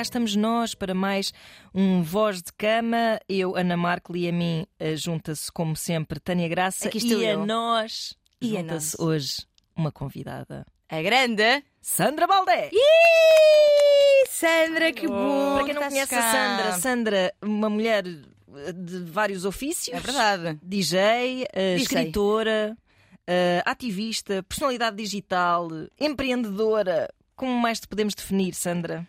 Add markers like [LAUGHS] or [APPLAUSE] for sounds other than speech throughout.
cá estamos nós para mais um Voz de Cama. Eu, Ana Marco e a mim eh, junta-se, como sempre, Tânia Graça. Aqui estou e a eu. nós E a junta-se nós. hoje uma convidada. A grande. Sandra Baldé! Sandra, que bom. Para quem não conhece a. Sandra, Sandra, uma mulher eh, de vários ofícios. É verdade. DJ, eh, DJ. escritora, eh, ativista, personalidade digital, empreendedora. Como mais te podemos definir, Sandra?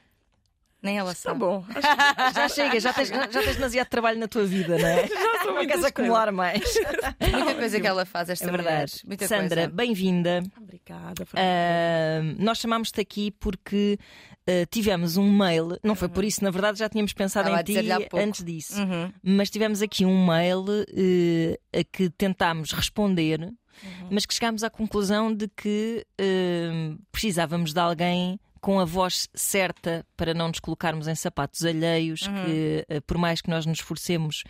Nem ela Tá sabe. bom. [LAUGHS] Já chega, já tens, já tens demasiado trabalho na tua vida, não é? [LAUGHS] Já são Não queres acumular mais. [LAUGHS] Muita coisa que ela faz esta É verdade. mulher. Muita Sandra, bem-vinda. Obrigada. Ah, nós chamámos-te aqui porque ah, tivemos um mail, não foi por isso, na verdade já tínhamos pensado Estava a em ti antes disso, Uhum. mas tivemos aqui um mail eh, a que tentámos responder, Uhum. mas que chegámos à conclusão de que eh, precisávamos de alguém com a voz certa para não nos colocarmos em sapatos alheios, Uhum. que eh, por mais que nós nos esforcemos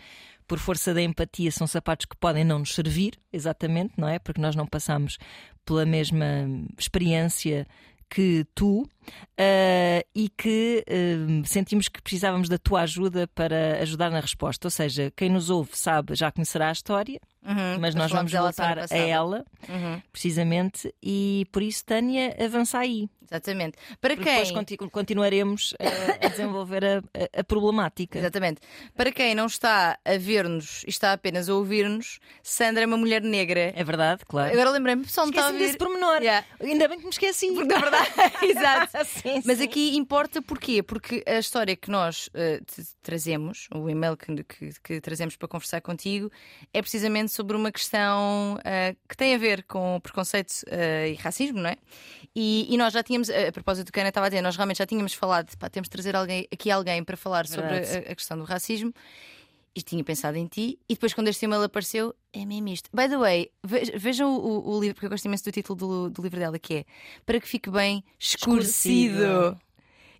por força da empatia, são sapatos que podem não nos servir, exatamente, não é? Porque nós não passamos pela mesma experiência que tu eh, e que eh, sentimos que precisávamos da tua ajuda para ajudar na resposta. Ou seja, quem nos ouve sabe, já conhecerá a história, Uhum. mas nós vamos voltar a ela, Uhum. precisamente, e por isso, Tânia, avança aí. Exatamente. Para Porque quem? depois conti- continuaremos a, a desenvolver a, a- problemática. Exatamente. Para quem não está a ver-nos e está apenas a ouvir-nos, Sandra é uma mulher negra. É verdade, claro. Agora lembrei-me, pessoal não está a Esqueci-me ouvir. desse pormenor. Yeah. Ainda bem que me esqueci. Porque na verdade, [LAUGHS] [LAUGHS] exato. [LAUGHS] Sim, Mas sim. aqui importa porquê? Porque a história que nós te- trazemos, o e-mail que, que- que trazemos para conversar contigo, é precisamente sobre uma questão eh, que tem a ver com preconceito eh, e racismo, não é? E, e nós já tínhamos, eh, a propósito do que a Ana estava a dizer, nós realmente já tínhamos falado, pá, temos de trazer alguém, aqui alguém para falar sobre Verdade. a, a questão do racismo. E tinha pensado em ti, e depois, quando este e-mail apareceu, é mesmo isto. By the way, ve- vejam o, o- o livro, porque eu gosto imenso do título do, do livro dela, que é Para que fique bem escurecido. Escurecido.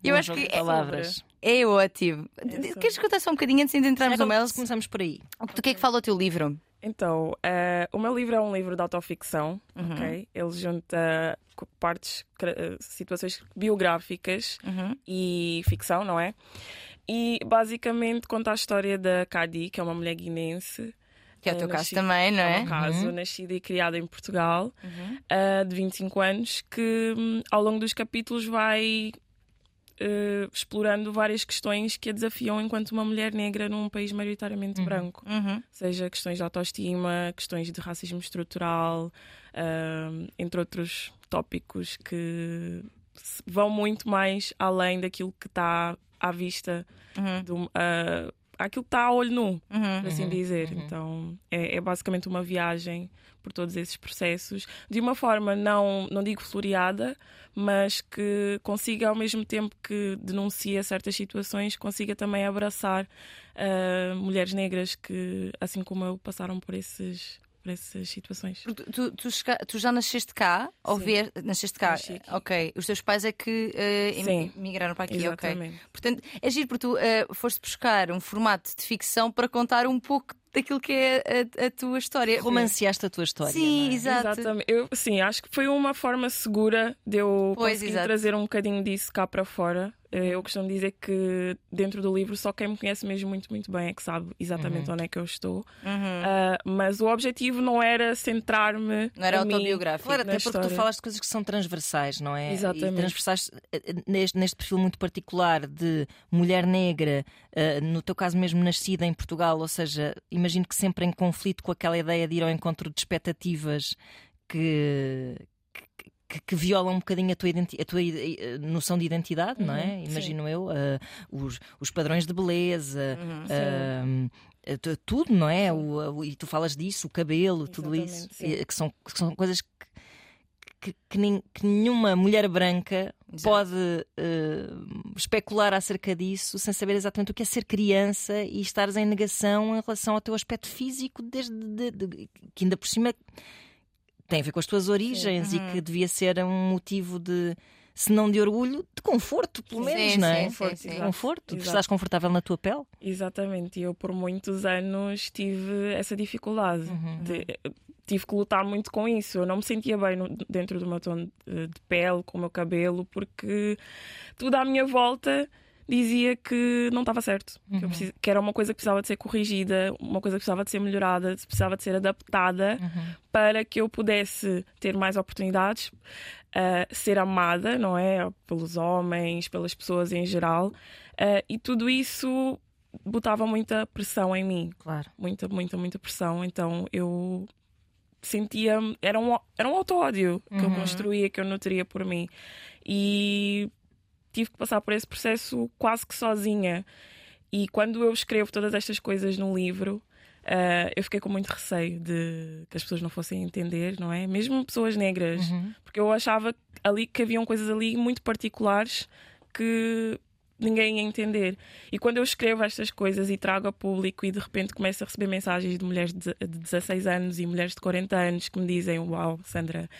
Eu acho que é, palavras. é ótimo. sobre. Queres contar só um bocadinho antes de entrarmos no mail? Começamos por aí. Do que é que fala o teu livro? Então, eh, o meu livro é um livro de autoficção, Uhum. ok? Ele junta partes, eh, situações biográficas Uhum. e ficção, não é? E basicamente conta a história da Cadi, que é uma mulher guinense. Que é o Eu teu caso nasci- também, não É é? um caso, nascida e criada em Portugal, Uhum. ah, de 25 anos, que hum, ao longo dos capítulos vai eh, explorando várias questões que a desafiam enquanto uma mulher negra num país maioritariamente branco. Uhum. Seja questões de autoestima, questões de racismo estrutural, ah, entre outros tópicos que vão muito mais além daquilo que está à vista, Uhum. do, ah, aquilo que está a olho nu Uhum. por assim dizer. Então é, é basicamente uma viagem por todos esses processos, de uma forma não, não digo floreada, mas que consiga ao mesmo tempo que denuncia certas situações, consiga também abraçar ah, mulheres negras que, assim como eu, passaram por esses por essas situações. Tu, tu, chega- tu já nasceste cá? Ou Sim. ver, nasceste cá? Nasci. Ok. Os teus pais é que em- Sim. migraram para aqui, ok. Exatamente. Portanto, é giro porque tu eh, foste buscar um formato de ficção para contar um pouco daquilo que é a, a tua história. Romanceaste a tua história. Sim, é? exato. Exatamente. Eu, sim, acho que foi uma forma segura de eu Pois, conseguir exato. trazer um bocadinho disso cá para fora. Eh, Eu costumo dizer que dentro do livro só quem me conhece mesmo muito, muito bem é que sabe exatamente onde é que eu estou. Uhum. Ah, mas o objetivo não era centrar-me. Não era autobiográfico. Claro, até porque tu história. falas de coisas que são transversais, não é? Exatamente. E transversais eh, eh, neste, neste perfil muito particular de mulher negra, eh, no teu caso mesmo nascida em Portugal, ou seja, imagino que sempre em conflito com aquela ideia de ir ao encontro de expectativas que. Que- Que, violam um bocadinho a tua, a tua eh, noção de identidade, não é? Uhum, sim. Imagino eu, eh, os, os padrões de beleza, Uhum. Tu- tudo, não é? O, o- e tu falas disso, o cabelo, tudo isso, sim. eh, que são, que são coisas que, que, que nin- que nenhuma mulher branca Exato. pode eh, especular acerca disso sem saber exatamente o que é ser criança e estares em negação em relação ao teu aspecto físico, desde de- de- que ainda por cima tem a ver com as tuas origens Uhum. e que devia ser um motivo de. Se não de orgulho, de conforto, pelo Sim, menos, sim, não é? sim, Conforto, sim. exato. Conforto, tu estás confortável na tua pele? Exatamente. E eu, por muitos anos, tive essa dificuldade. De- tive que lutar muito com isso. Eu não me sentia bem no- dentro do meu tom de, de pele, com o meu cabelo, porque tudo à minha volta dizia que não estava certo, que, Uhum. precis- que era uma coisa que precisava de ser corrigida, uma coisa que precisava de ser melhorada, precisava de ser adaptada Uhum. para que eu pudesse ter mais oportunidades, ah, ser amada, não é? Pelos homens, pelas pessoas em geral. Ah, e tudo isso botava muita pressão em mim, Claro. muita, muita, muita pressão. Então eu sentia. Era um, era um auto-ódio que eu Uhum. construía, que eu nutria por mim. E tive que passar por esse processo quase que sozinha. E quando eu escrevo todas estas coisas no livro, ah, eu fiquei com muito receio de que as pessoas não fossem entender, não é? Mesmo pessoas negras, Uhum. porque eu achava ali que haviam coisas ali muito particulares que ninguém ia entender. E quando eu escrevo estas coisas e trago a público e de repente começo a receber mensagens de mulheres de de 16 anos e mulheres de 40 anos que me dizem: Uau, Sandra,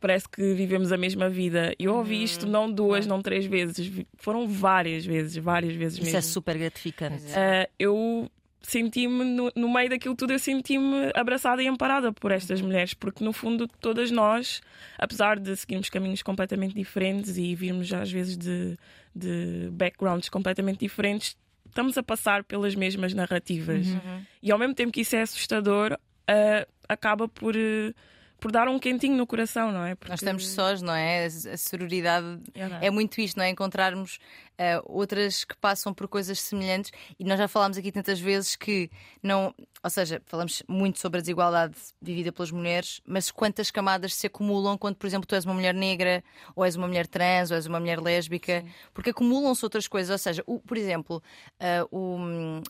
parece que vivemos a mesma vida. Eu ouvi isto não duas, não três vezes, foram várias vezes, várias vezes Isso mesmo. é super gratificante. É. Ah, eu senti-me no, no meio daquilo tudo, eu senti-me abraçada e amparada por estas mulheres, porque no fundo todas nós, apesar de seguirmos caminhos completamente diferentes e virmos às vezes de, de backgrounds completamente diferentes, estamos a passar pelas mesmas narrativas. Uhum. E ao mesmo tempo que isso é assustador, ah, acaba por, eh, por dar um quentinho no coração, não é? Porque- Nós estamos sós, não é? A sororidade É. é muito isto, não é? Encontrarmos ah, outras que passam por coisas semelhantes e nós já falámos aqui tantas vezes que não. Ou seja, falamos muito sobre a desigualdade vivida pelas mulheres, mas quantas camadas se acumulam quando, por exemplo, tu és uma mulher negra, ou és uma mulher trans, ou és uma mulher lésbica, porque acumulam-se outras coisas. Ou seja, o- por exemplo, ah, o.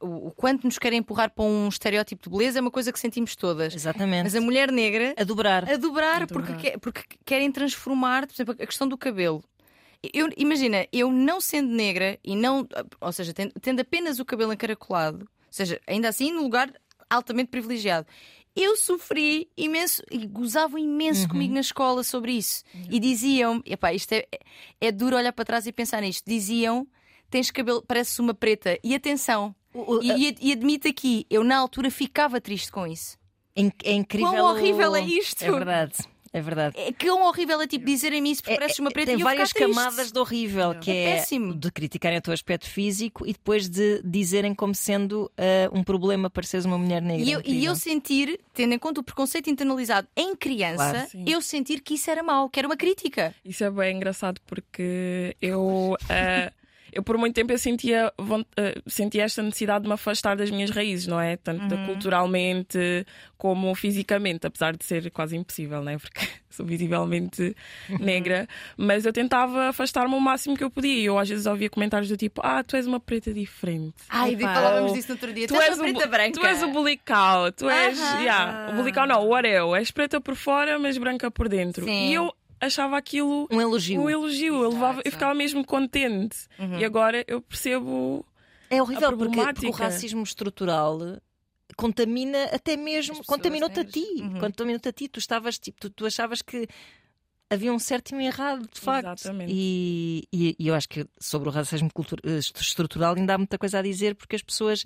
O, o quanto nos querem empurrar para um estereótipo de beleza é uma coisa que sentimos todas. Exatamente. Mas a mulher negra A dobrar. a dobrar, A porque, porque querem transformar, por exemplo, a questão do cabelo. Eu, imagina, eu não sendo negra e não, ou seja, tendo, tendo apenas o cabelo encaracolado, ou seja, ainda assim num lugar altamente privilegiado, eu sofri imenso e gozavam imenso comigo na escola sobre isso. E diziam, epá, isto é, é duro olhar para trás e pensar nisto. Diziam, tens cabelo, pareces uma preta. E atenção, O- e, e, e admito aqui, eu na altura ficava triste com isso. É é incrível. Quão horrível é isto? É verdade. É verdade. É que é um horrível é tipo dizerem-me isso porque pareces uma preta Tem e eu várias triste. camadas de horrível, que É é, péssimo. de criticarem o teu aspecto físico e depois de dizerem como sendo ah, um problema para seres uma mulher negra. E eu, e eu sentir, tendo em conta o preconceito internalizado em criança, Claro. Eu sentir que isso era mau, que era uma crítica. Isso é bem engraçado porque eu, eh, eu por muito tempo eu sentia, eh, sentia esta necessidade de me afastar das minhas raízes, não é? Tanto Uhum. culturalmente como fisicamente, apesar de ser quase impossível, não é? Porque [LAUGHS] sou visivelmente negra, mas eu tentava afastar-me o máximo que eu podia. E eu às vezes ouvia comentários do tipo: Ah, tu és uma preta diferente. Ai, Epá. falávamos disso no outro dia. Tu, és uma preta branca. tu és o bulical, tu és. Aham. yeah, o bulical não, o areu. És preta por fora, mas branca por dentro. Sim. E eu achava aquilo Um elogio. um elogio. Eu, levava, eu Exato. ficava mesmo contente. Uhum. E agora eu percebo. É horrível a porque, porque o racismo estrutural contamina até mesmo, contaminou-te a ti. Uhum. Contaminou-te a ti. Tu estavas tipo, tu, tu achavas que havia um certo e um errado, de facto. Exatamente. E, e, e eu acho que sobre o racismo eh, estru- estrutural ainda há muita coisa a dizer porque as pessoas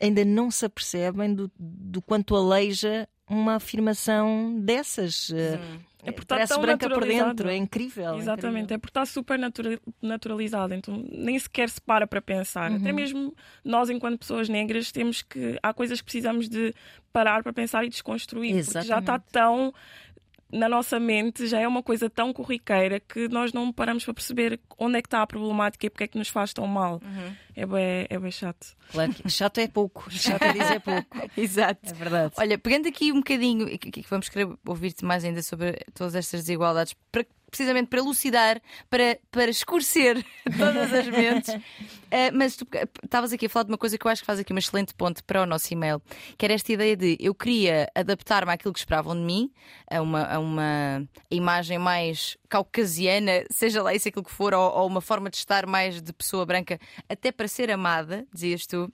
ainda não se apercebem do, do quanto aleija uma afirmação dessas. Eh, É porque está Parece tão branca por dentro, é incrível. Exatamente, é porque está super natura- naturalizado, então nem sequer se para para pensar. Até mesmo nós, enquanto pessoas negras, temos que. Há coisas que precisamos de parar para pensar e desconstruir, porque já está Exatamente. tão. Na nossa mente já é uma coisa tão corriqueira que nós não paramos para perceber onde é que está a problemática e porque é que nos faz tão mal. É, bem, é bem chato. Claro que chato é pouco, [LAUGHS] chato é dizer pouco. [LAUGHS] Exato. É verdade. Olha, pegando aqui um bocadinho, que, que vamos querer ouvir-te mais ainda sobre todas estas desigualdades, para- precisamente para elucidar, para, para escurecer [LAUGHS] todas as mentes. [LAUGHS] Eh, mas tu eh, estavas aqui a falar de uma coisa que eu acho que faz aqui uma excelente ponte para o nosso e-mail, que era esta ideia de eu queria adaptar-me àquilo que esperavam de mim, a uma, a uma imagem mais caucasiana, seja lá isso aquilo que for, ou, ou uma forma de estar mais de pessoa branca, até para ser amada, dizias tu.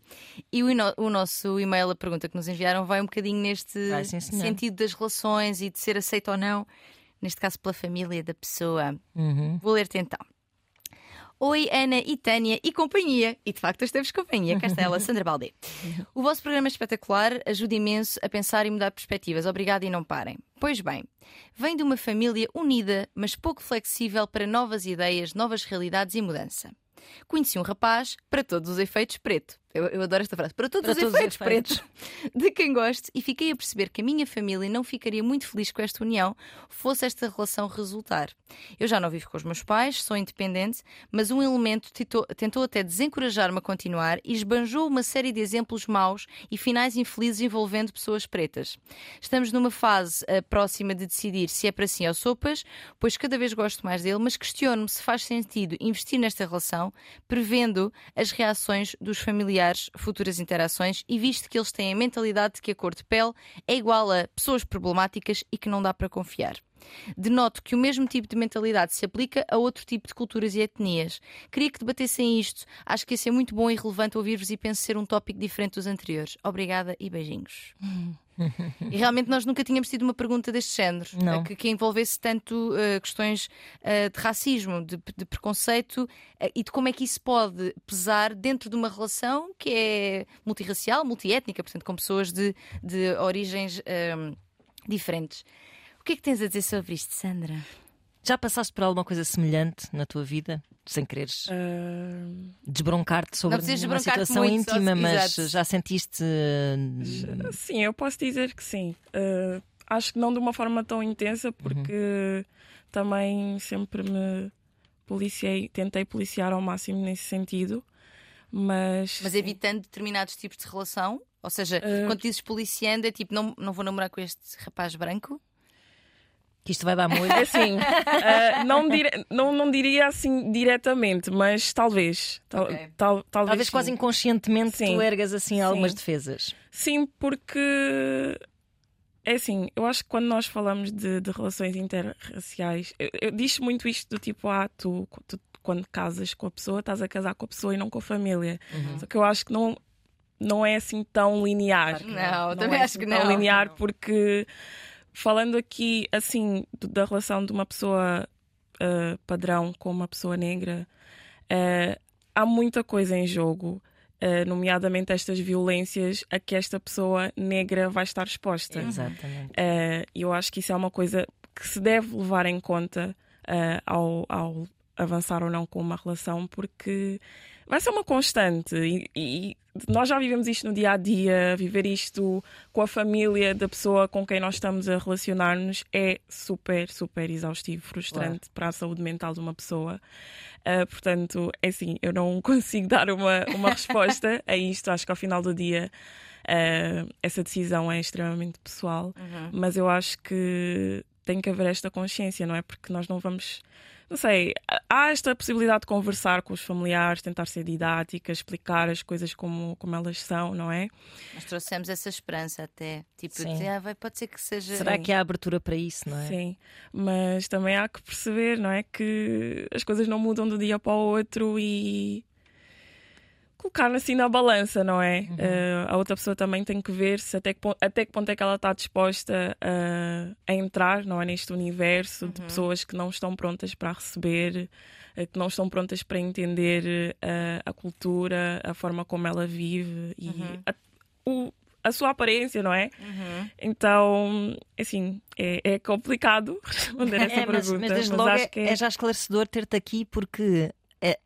E o, o nosso e-mail, a pergunta que nos enviaram, vai um bocadinho neste Vai, sim, sentido das relações e de ser aceito ou não, neste caso pela família da pessoa. Uhum. Vou ler-te então. Oi, Ana e Tânia e companhia. E de facto, hoje temos companhia. Cá está ela, Sandra Baldé. O vosso programa é espetacular, ajuda imenso a pensar e mudar perspectivas. Obrigada e não parem. Pois bem, vem de uma família unida, mas pouco flexível para novas ideias, novas realidades e mudança. Conheci um rapaz, para todos os efeitos, preto. Eu, eu adoro esta frase. Para todos, Para os, todos os efeitos, efeitos. preto. De quem gosto e fiquei a perceber que a minha família não ficaria muito feliz com esta união, fosse esta relação resultar. Eu já não vivo com os meus pais, sou independente, mas um elemento tentou, tentou até desencorajar-me a continuar e esbanjou uma série de exemplos maus e finais infelizes envolvendo pessoas pretas. Estamos numa fase eh, próxima de decidir se é para sim ou sopas, pois cada vez gosto mais dele, mas questiono-me se faz sentido investir nesta relação, prevendo as reações dos familiares, futuras interações, e visto que eles têm a mentalidade de que a cor de pele é igual a pessoas problemáticas e que não dá para confiar. Denoto que o mesmo tipo de mentalidade se aplica a outro tipo de culturas e etnias. Queria que debatessem isto. Acho que ia ser muito bom e relevante ouvir-vos e penso ser um tópico diferente dos anteriores. Obrigada e beijinhos. [LAUGHS] e realmente nós nunca tínhamos tido uma pergunta deste género que, que envolvesse tanto eh, questões eh, de racismo, de, de preconceito eh, e de como é que isso pode pesar dentro de uma relação que é multirracial, multiétnica, portanto, com pessoas de, de origens ehm, diferentes. O que é que tens a dizer sobre isto, Sandra? Já passaste por alguma coisa semelhante na tua vida? Sem quereres Ah, desbroncar-te sobre uma situação muito, só- íntima, mas exato. já sentiste. uh, sim, eu posso dizer que sim. Ah, acho que não de uma forma tão intensa, porque também sempre me policiei, tentei policiar ao máximo nesse sentido. Mas, Mas evitando determinados tipos de relação? Ou seja, Eh, quando dizes policiando, é tipo, não, não vou namorar com este rapaz branco? Que isto vai dar molho. É assim, ah, [LAUGHS] não, dire- não, não diria assim diretamente, mas talvez. Tal, Ok. tal- talvez Talvez sim. quase inconscientemente Sim. tu ergas assim algumas Sim. defesas. Sim, porque é assim, eu acho que quando nós falamos de, de relações interraciais, eu, eu diz muito isto do tipo, ah, tu, tu quando casas com a pessoa, estás a casar com a pessoa e não com a família. Uhum. Só que eu acho que não, não é assim tão linear. Claro que não. Não, também é acho que tão não. linear porque falando aqui assim da relação de uma pessoa ah, padrão com uma pessoa negra, ah, há muita coisa em jogo. ah, nomeadamente estas violências a que esta pessoa negra vai estar exposta. Exatamente. Uh, eu acho que isso é uma coisa que se deve levar em conta uh, ao, ao avançar ou não com uma relação, porque vai ser uma constante. E, e nós já vivemos isto no dia a dia, viver isto com a família da pessoa com quem nós estamos a relacionar-nos é super, super exaustivo, frustrante para a saúde mental de uma pessoa. Uh, portanto, é assim, eu não [LAUGHS] consigo dar uma, uma resposta a isto. Acho que ao final do dia. uh, essa decisão é extremamente pessoal, Uhum. mas eu acho que tem que haver esta consciência, não é? Porque nós não vamos. Não sei, há esta possibilidade de conversar com os familiares, tentar ser didática, explicar as coisas como, como elas são, não é? Nós trouxemos essa esperança até. Tipo, de, ah, vai, pode ser que seja. Será que há abertura para isso, não é? Sim, mas também há que perceber, não é? Que as coisas não mudam de um dia para o outro e colocar assim na balança, não é? Eh, a outra pessoa também tem que ver se até que, pon- até que ponto é que ela está disposta a, a entrar, não é? Neste universo de pessoas que não estão prontas para receber, eh, que não estão prontas para entender eh, a cultura, a forma como ela vive e a, o- a sua aparência, não é? Uhum. Então, assim, é, é complicado [LAUGHS] responder essa É, mas, pergunta. mas desde mas logo acho é, que é já esclarecedor ter-te aqui porque é,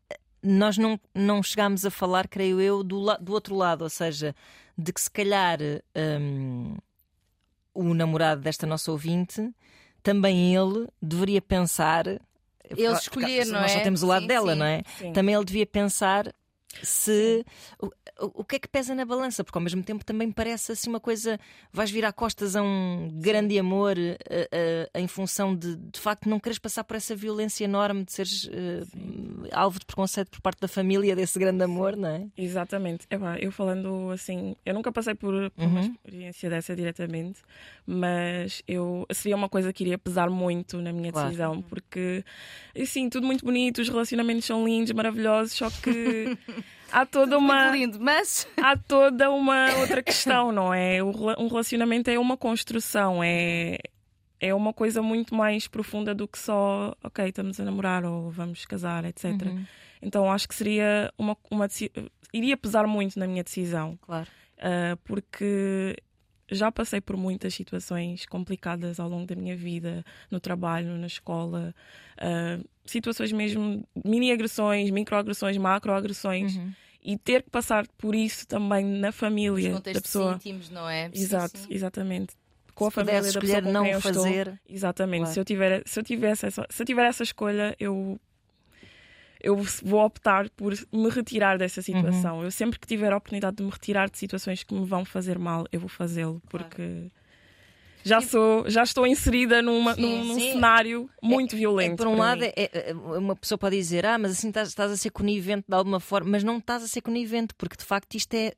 nós não, não chegámos a falar, creio eu, do, do outro lado, ou seja, de que se calhar hum, o namorado desta nossa ouvinte também ele deveria pensar. Ele porque escolher, não Nós só é? temos o lado Sim, dela, sim. não é? Sim. Também ele devia pensar se o, o- que é que pesa na balança, porque ao mesmo tempo também parece assim uma coisa, vais virar costas a um grande amor eh, eh, em função de de facto não queres passar por essa violência enorme de seres eh, alvo de preconceito por parte da família desse grande amor, não é? Exatamente. Epá, eu falando assim, eu nunca passei por, por uma Uhum. experiência dessa diretamente, mas eu seria uma coisa que iria pesar muito na minha Claro. decisão, porque assim, tudo muito bonito, os relacionamentos são lindos, maravilhosos, só que [LAUGHS] há toda uma lindo, mas. [LAUGHS] há toda uma outra questão, não é? Um relacionamento é uma construção, é, é uma coisa muito mais profunda do que só, ok, estamos a namorar ou vamos casar, etc. Uhum, Então acho que seria uma, uma iria pesar muito na minha decisão, claro. ah, porque já passei por muitas situações complicadas ao longo da minha vida, no trabalho, na escola. ah, situações mesmo, mini agressões, microagressões, macroagressões. Uhum. E ter que passar por isso também na família Os da contextos pessoa. íntimos, não é? Sim, Exato, sim. exatamente. Com a Se família da pessoa com quem não eu estou. fazer. Exatamente. Claro. Se eu tiver, se eu tivesse essa, se eu tiver essa escolha, eu eu vou optar por me retirar dessa situação. Uhum. Eu sempre que tiver a oportunidade de me retirar de situações que me vão fazer mal, eu vou fazê-lo, Claro. Já sou, já estou inserida numa, Sim, num, num sim. cenário muito É, violento. por um lado, é- é- uma pessoa pode dizer, ah, mas assim estás, estás a ser conivente de alguma forma, mas não estás a ser conivente, porque de facto isto é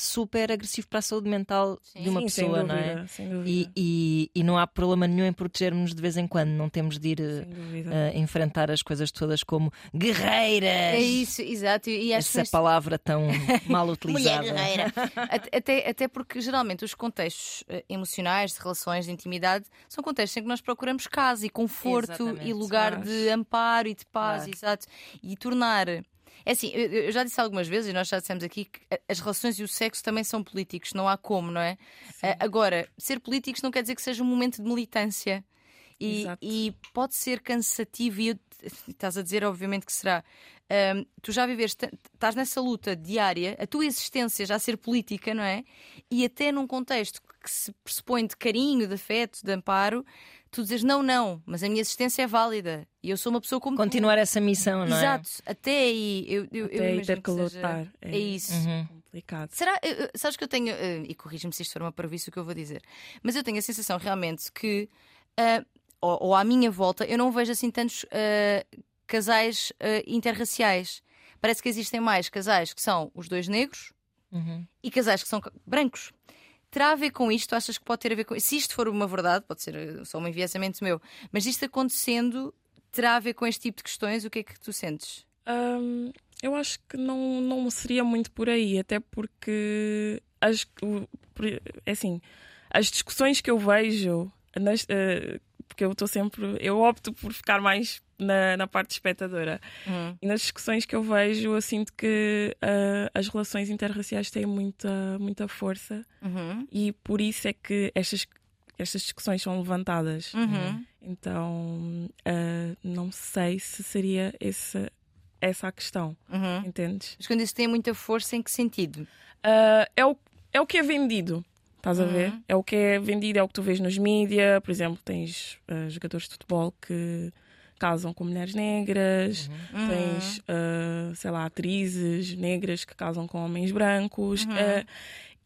super agressivo para a saúde mental Sim. de uma Sim, pessoa, sem não é? dúvida, sem E, dúvida. e, e não há problema nenhum em protegermos de vez em quando, não temos de ir dúvida. eh, enfrentar as coisas todas como guerreiras. É isso, exato. E que Essa palavra tão [LAUGHS] mal Mulher utilizada. guerreira. Até- até, até porque geralmente os contextos eh, emocionais, de relações, de intimidade, são contextos em que nós procuramos casa e conforto Exatamente. e lugar Claro. de amparo e de paz, Claro. exato. E tornar. É assim, eu, eu já disse algumas vezes, e nós já dissemos aqui, que as relações e o sexo também são políticos, não há como, não é? Eh, agora, ser políticos não quer dizer que seja um momento de militância. E, e pode ser cansativo, e eu- [LAUGHS] estás a dizer, obviamente, que será. Ahm, tu já viveste, estás nessa luta diária, a tua existência já ser política, não é? E até num contexto que se pressupõe de carinho, de afeto, de amparo, tu dizes não, não, mas a minha existência é válida e eu sou uma pessoa como tu. Continuar essa missão, não é? Exato, até aí eu, eu, eu Até aí imagino ter que seja- lutar. É isso. Uhum. complicado. Será, eh, sabes que eu tenho, eh, e corrige-me se isto for uma parvoíce o que eu vou dizer, mas eu tenho a sensação realmente que, ah, ou, ou à minha volta, eu não vejo assim tantos ah, casais ah, interraciais. Parece que existem mais casais que são os dois negros Uhum. e casais que são brancos. Terá a ver com isto? Achas que pode ter a ver com Se isto for uma verdade, pode ser eh, só um enviesamento meu, mas isto acontecendo, terá a ver com este tipo de questões? O que é que tu sentes? Hum, eu acho que não, não seria muito por aí, até porque as, é assim, as discussões que eu vejo, nas- eh, porque eu estou sempre, eu opto por ficar mais na, na parte espectadora. Hum. E nas discussões que eu vejo, eu sinto que eh, as relações interraciais têm muita, muita força Uhum. e por isso é que estas, estas discussões são levantadas. Uhum. Então, eh, não sei se seria essa, essa a questão, Uhum. entendes? Mas quando isso tem muita força, em que sentido? Ah, é, o, é o que é vendido. Estás a Uhum. ver? É o que é vendido, é o que tu vês nos mídias. Por exemplo, tens ah, jogadores de futebol que casam com mulheres negras, Uhum. tens, ah, sei lá, atrizes negras que casam com homens brancos. Uhum.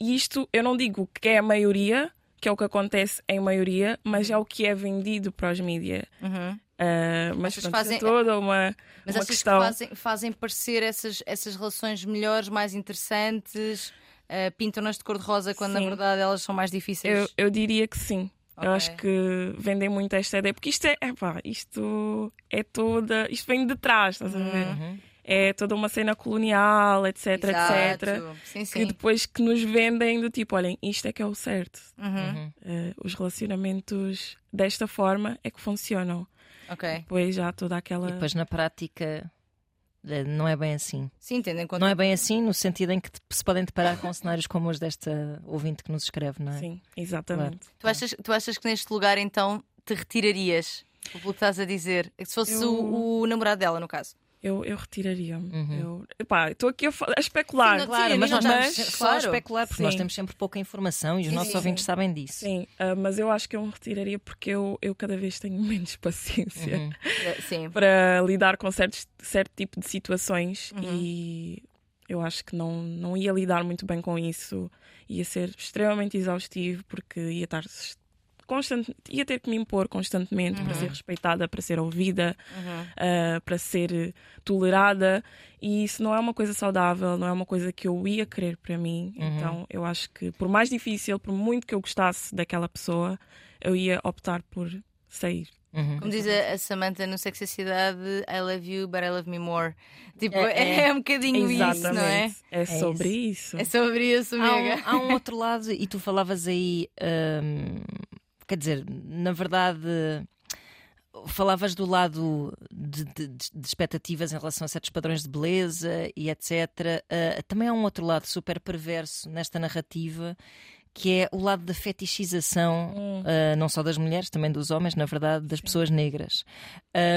E isto eu não digo que é a maioria, que é o que acontece em maioria, mas é o que é vendido para os mídias. Uhum. Ah, mas pronto, fazem- é toda uma, Mas uma questão. que fazem, fazem parecer essas, essas relações melhores, mais interessantes? Uh, Pintam-nas de cor-de-rosa quando na Sim. verdade elas são mais difíceis? Eu, eu diria que sim. Ok. Eu acho que vendem muito esta ideia, porque isto é, epá, isto é toda, isto vem de trás, estás a ver? Uhum. É toda uma cena colonial, etc, etc. Exato. Sim, Que sim. depois que nos vendem do tipo, olhem, isto é que é o certo. Uhum. Uhum. Eh, os relacionamentos desta forma é que funcionam. Ok. Depois já há toda aquela. E depois na prática não é bem assim. Sim, tendo em conta. Não é bem assim no sentido em que se podem deparar com cenários como os desta ouvinte que nos escreve, não é? Sim, exatamente. Tu, achas, tu achas que neste lugar então te retirarias? Pelo que estás a dizer. Se fosse Eu- o, o namorado dela, no caso. Eu, eu retiraria-me. Uhum. Eu, estou aqui a, a especular. Sim, não- Claro, Sim, mas nós estamos- estamos claro. a especular porque nós Sim. temos sempre pouca informação e os Sim, nossos sim, ouvintes sabem disso. Sim, ah, mas eu acho que eu me retiraria porque eu, eu cada vez tenho [LAUGHS] menos paciência Uhum. [LAUGHS] Sim. para lidar com certos, certo tipo de situações Uhum. e eu acho que não, não ia lidar muito bem com isso. Ia ser extremamente exaustivo porque ia estar constante, ia ter que me impor constantemente para Uhum. ser respeitada, para ser ouvida, Uhum. ah, para ser tolerada e isso não é uma coisa saudável, não é uma coisa que eu ia querer para mim. Uhum. Então eu acho que por mais difícil, por muito que eu gostasse daquela pessoa, eu ia optar por sair. Uhum. Como diz a, a Samantha no Sexo e a Cidade, I love you, but I love me more. Tipo, É, é, é. um bocadinho isso, não é? Exatamente. É sobre isso. É sobre isso, Há amiga. um, há um outro lado, e tu falavas aí, hum, quer dizer, na verdade, falavas do lado de, de- de expectativas em relação a certos padrões de beleza e etc. Ah, também há um outro lado super perverso nesta narrativa. Que é o lado da fetichização, Hum. ah, não só das mulheres, também dos homens, na verdade, das pessoas negras.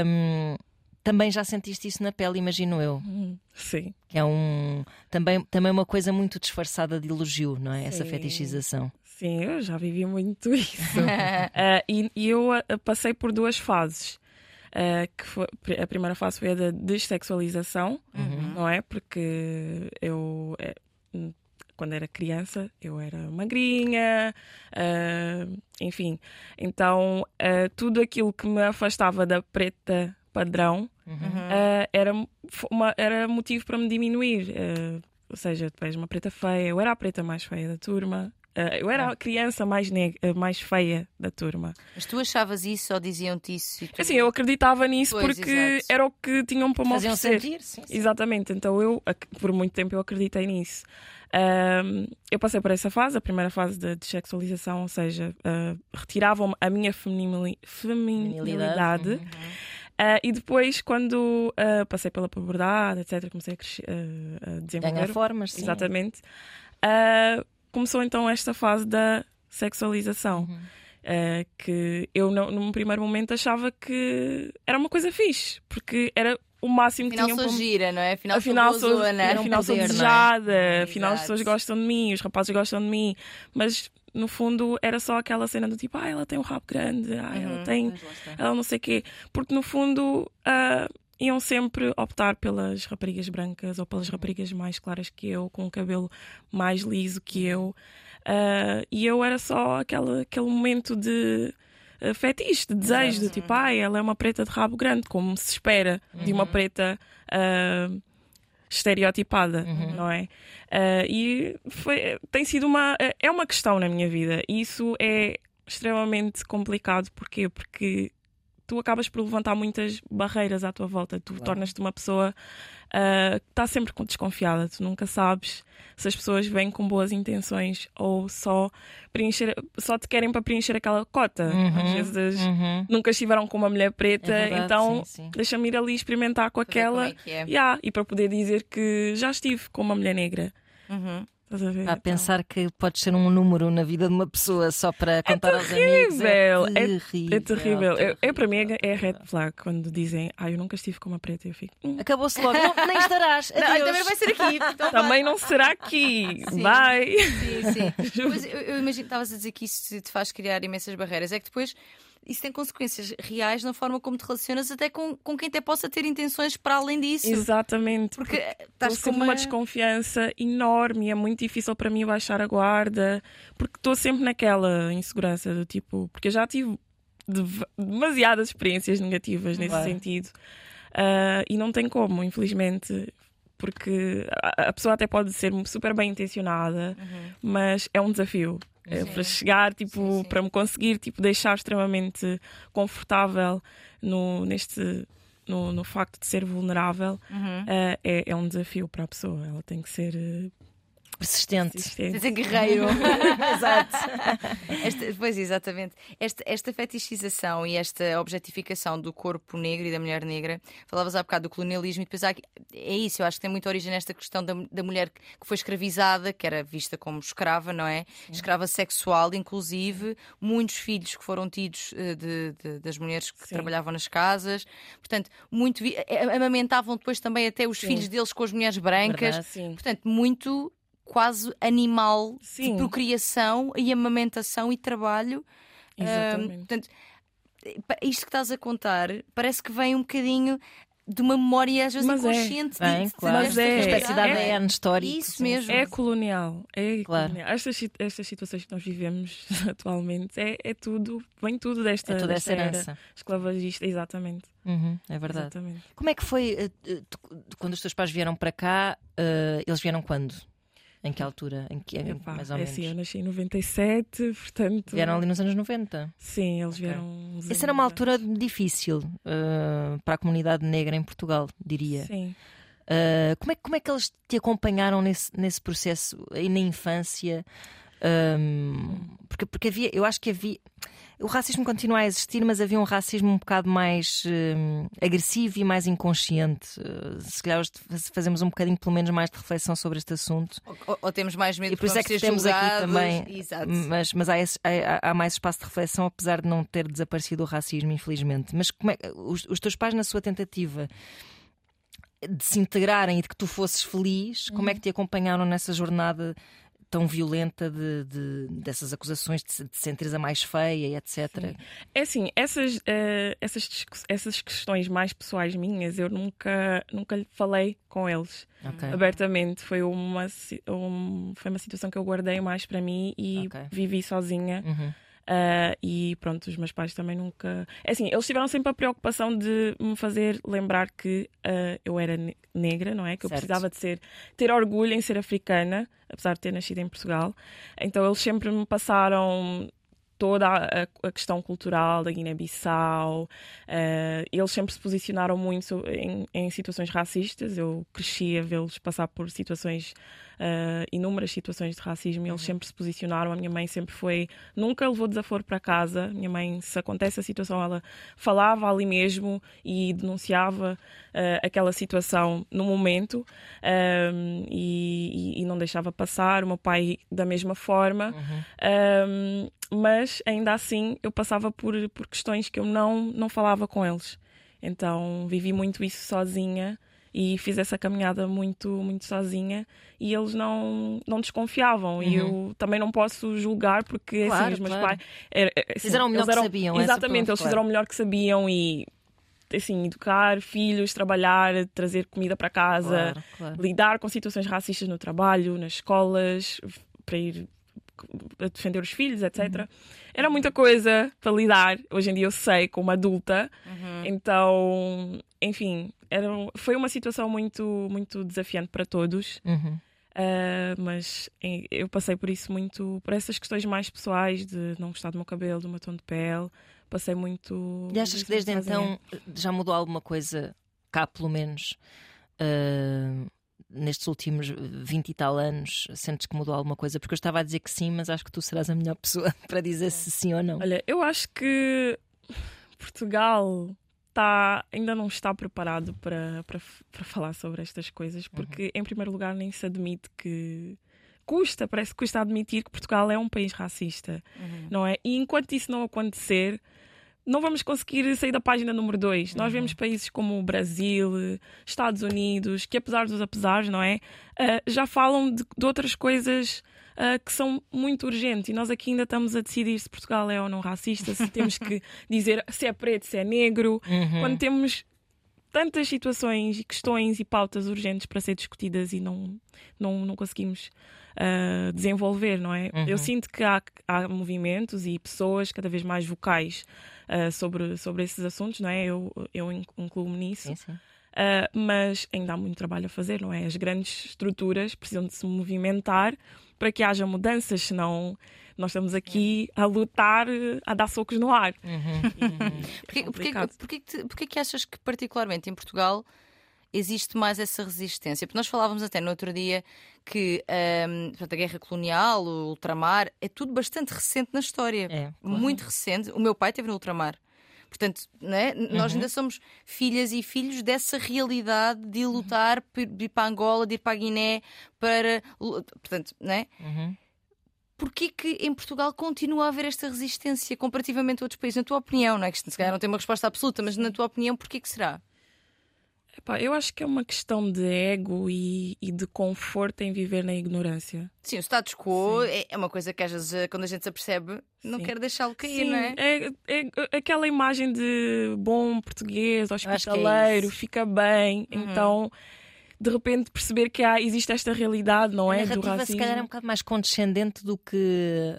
Hum, também já sentiste isso na pele, imagino eu. Hum, sim. Que é um também, também uma coisa muito disfarçada de elogio, não é? Essa Sim. fetichização. Sim, eu já vivi muito [LAUGHS] isso. Ah, [LAUGHS] e, e eu ah, passei por duas fases. Ah, que foi- a primeira fase foi a da dessexualização, não é? Porque eu, hum, quando era criança, eu era magrinha, enfim. Então, tudo aquilo que me afastava da preta padrão ah, era, uma- era motivo para me diminuir. Ou seja, tu és uma preta feia, eu era a preta mais feia da turma. Ah, eu era a criança mais, ah, mais feia da turma. Mas tu achavas isso ou diziam-te isso? tu- Assim, eu acreditava nisso Pois, porque exato. era o que tinham para me Faziam oferecer. sentir, sim, sim. Exatamente, então eu, por muito tempo, eu acreditei nisso. Ahm, eu passei por essa fase, a primeira fase da dessexualização, ou seja, ah, retiravam-me a minha feminili- feminilidade. Uhum. Ah, e depois, quando ah, passei pela puberdade, etc., comecei a, crescer, ah, a desenvolver. Ganha formas, sim. Exatamente. Ah, começou então esta fase da sexualização. Uhum. ah, que eu, no- num primeiro momento, achava que era uma coisa fixe, porque era o máximo que Afinal tinham sou gira, não é? Afinal, Afinal, sou. Era um afinal sou é? desejada, afinal as pessoas gostam de mim, os rapazes gostam de mim, mas no fundo era só aquela cena do tipo, ah, ela tem um rabo grande, ah, ela tem, ela não sei o quê, porque no fundo ah, iam sempre optar pelas raparigas brancas ou pelas raparigas mais claras que eu, com o cabelo mais liso que eu, Ah, e eu era só aquela, aquele momento de ah, fetiche, de desejo, do tipo, ah, ela é uma preta de rabo grande, como se espera de uma preta ah, estereotipada, não é? E foi, tem sido uma é uma questão na minha vida. E isso é extremamente complicado. Porquê? Porque tu acabas por levantar muitas barreiras à tua volta, tu tornas-te uma pessoa ah, que está sempre desconfiada, tu nunca sabes se as pessoas vêm com boas intenções ou só preencher, só te querem para preencher aquela cota. Às vezes Uhum. nunca estiveram com uma mulher preta, É verdade, então deixa-me ir ali experimentar com aquela. é é. Yeah, e para poder dizer que já estive com uma mulher negra. Uhum. Estás a ver? A pensar que pode ser um número na vida de uma pessoa só para contar aos amigos. terrível, É é- terrível. É terrível. Eu, eu, para mim, é, terrível. é red flag quando dizem, ah, eu nunca estive com uma preta. Eu fico, "Hum, Acabou-se logo. Não, nem estarás. Não, Adeus. também vai ser aqui. [LAUGHS] Então também não será aqui. Sim. Vai. Sim, sim. [LAUGHS] Pois eu, eu imagino que estavas a dizer que isso te faz criar imensas barreiras. É que depois isso tem consequências reais na forma como te relacionas, até com, com quem até possa ter intenções para além disso. Exatamente. Porque Estou estás com uma. numa desconfiança enorme. É muito difícil para mim baixar a guarda. Porque estou sempre naquela insegurança do tipo. Porque eu já tive de- demasiadas experiências negativas nesse Claro. sentido. Ah, e não tem como, infelizmente. Porque a, a pessoa até pode ser super bem intencionada, mas é um desafio. É, Sim. para chegar, tipo, Sim, sim. para me conseguir tipo, deixar extremamente confortável no, neste, no, no facto de ser vulnerável, Uhum. eh, é, é um desafio para a pessoa. Ela tem que ser eh, Persistente. persistente. Guerreiro. [LAUGHS] Exato. [LAUGHS] Esta- pois, exatamente. Esta, esta fetichização e esta objetificação do corpo negro e da mulher negra, falavas há bocado do colonialismo e depois há, aqui- é isso, eu acho que tem muita origem nesta questão da, da mulher que foi escravizada, que era vista como escrava, não é? Escrava sexual, inclusive, muitos filhos que foram tidos eh, de, de- das mulheres que Sim. trabalhavam nas casas, portanto, muito eh, amamentavam depois também até os Sim. filhos deles com as mulheres brancas. Verdade. Sim. Portanto, muito quase animal Sim. de procriação e amamentação e trabalho. Exatamente. Portanto, isto que estás a contar parece que vem um bocadinho de uma memória às vezes Mas é. inconsciente. de- Bem, de- claro. Mas é. Uma espécie de. ADN histórico. Isso mesmo. É colonial. É Claro. colonial. Estas, estas situações que nós vivemos [LAUGHS] atualmente é, é tudo, vem tudo desta, É toda desta essa era herança. esclavagista. Exatamente. Uhum, é verdade. Exatamente. Como é que foi eh, eh, tu- quando os teus pais vieram para cá? eh, eles vieram quando? Em que altura? Em que, em- Epá, mais ou é menos? assim, eu nasci em 97, portanto. Vieram ali nos anos 90. Sim, eles Ok. vieram. Essa era uma altura difícil eh, para a comunidade negra em Portugal, diria. Sim. Uh, como, é, como é que eles te acompanharam nesse, nesse processo aí na infância? Um, porque, porque havia, eu acho que havia. o racismo continua a existir, mas havia um racismo um bocado mais uh, agressivo e mais inconsciente. Uh, se calhar hoje fazemos um bocadinho, pelo menos, mais de reflexão sobre este assunto. Ou, ou temos mais medo e por isso é que temos julgados. aqui também. Exato. Mas, mas há, esse, há, há, mais espaço de reflexão, apesar de não ter desaparecido o racismo, infelizmente. Mas como é, os, os teus pais, na sua tentativa de se integrarem e de que tu fosses feliz, uhum. como é que te acompanharam nessa jornada tão violenta de, de dessas acusações de, de a mais feia e etc. Sim. É assim, essas, uh, essas, essas questões mais pessoais minhas eu nunca, nunca falei com eles okay. abertamente. Foi uma, um, foi uma situação que eu guardei mais para mim e okay. vivi sozinha. Uhum. Uh, e pronto, os meus pais também nunca. É assim, eles tiveram sempre a preocupação de me fazer lembrar que uh, eu era negra, não é? Que certo. eu precisava de ser, ter orgulho em ser africana, apesar de ter nascido em Portugal. Então eles sempre me passaram toda a, a, questão cultural da Guiné-Bissau. Uh, eles sempre se posicionaram muito em, em situações racistas. Eu cresci a vê-los passar por situações uh, inúmeras situações de racismo e eles uhum. sempre se posicionaram. A minha mãe sempre foi, nunca levou desaforo para casa. Minha mãe, se acontece a situação, ela falava ali mesmo e denunciava uh, aquela situação no momento um, e, e, não deixava passar. O meu pai, da mesma forma. Uhum. Um, mas ainda assim eu passava por, por questões que eu não, não falava com eles. Então vivi muito isso sozinha e fiz essa caminhada muito muito sozinha e eles não não desconfiavam uhum. e eu também não posso julgar porque claro, assim, os meus claro. pais era, assim, fizeram o melhor eram, que sabiam exatamente eles fizeram o melhor que sabiam e assim, educar filhos, trabalhar, trazer comida para casa, claro, claro. lidar com situações racistas no trabalho, nas escolas, para ir a defender os filhos, etc. Uhum. Era muita coisa para lidar. Hoje em dia eu sei, como adulta. Uhum. Então, enfim, era, foi uma situação muito, muito desafiante para todos. Uhum. Uh, mas eu passei por isso muito, por essas questões mais pessoais de não gostar do meu cabelo, do meu tom de pele. Passei muito. E achas que desde então já mudou alguma coisa, cá pelo menos? Uh, nestes últimos 20 e tal anos, sentes que mudou alguma coisa? Porque eu estava a dizer que sim, mas acho que tu serás a melhor [LAUGHS] pessoa para dizer se sim ou não. Olha, eu acho que Portugal está, ainda não está preparado para, para, para falar sobre estas coisas, porque, uhum. em primeiro lugar, nem se admite que. Custa, parece que custa admitir que Portugal é um país racista, uhum. não é? E enquanto isso não acontecer, não vamos conseguir sair da página número 2. Uhum. Nós vemos países como o Brasil, Estados Unidos, que apesar dos apesares, não é? Uh, já falam de, de outras coisas uh, que são muito urgentes. E nós aqui ainda estamos a decidir se Portugal é ou não racista, se temos que [LAUGHS] dizer se é preto, se é negro, uhum. quando temos tantas situações e questões e pautas urgentes para ser discutidas e não, não, não conseguimos uh, desenvolver, não é? Uhum. Eu sinto que há, há movimentos e pessoas cada vez mais vocais uh, sobre, sobre esses assuntos, não é? Eu, eu incluo-me nisso. Sim, sim. Uh, mas ainda há muito trabalho a fazer, não é? As grandes estruturas precisam de se movimentar para que haja mudanças, senão nós estamos aqui a lutar, a dar socos no ar. Uhum. [LAUGHS] Uhum. porquê, porquê, porquê, porquê que achas que, particularmente em Portugal, existe mais essa resistência? Porque nós falávamos até no outro dia que um, portanto, a guerra colonial, o ultramar, é tudo bastante recente na história. É, claro. Muito recente. O meu pai esteve no ultramar. Portanto, né? Uhum. nós ainda somos filhas e filhos dessa realidade de lutar, uhum. de ir para Angola, de ir para a Guiné, para. Portanto, né? Uhum. Porquê que em Portugal continua a haver esta resistência comparativamente a outros países? Na tua opinião, não é que se calhar não tem uma resposta absoluta, mas na tua opinião, porquê que será? Epá, eu acho que é uma questão de ego e, e, de conforto em viver na ignorância. Sim, o status quo é, é uma coisa que às vezes eh, quando a gente se apercebe não Sim. quer deixá-lo cair, Sim, não é? é? é? aquela imagem de bom português, é hospitaleiro, é fica bem, uhum. então de repente perceber que há, existe esta realidade, não a é? do racismo. se calhar é um bocado mais condescendente do que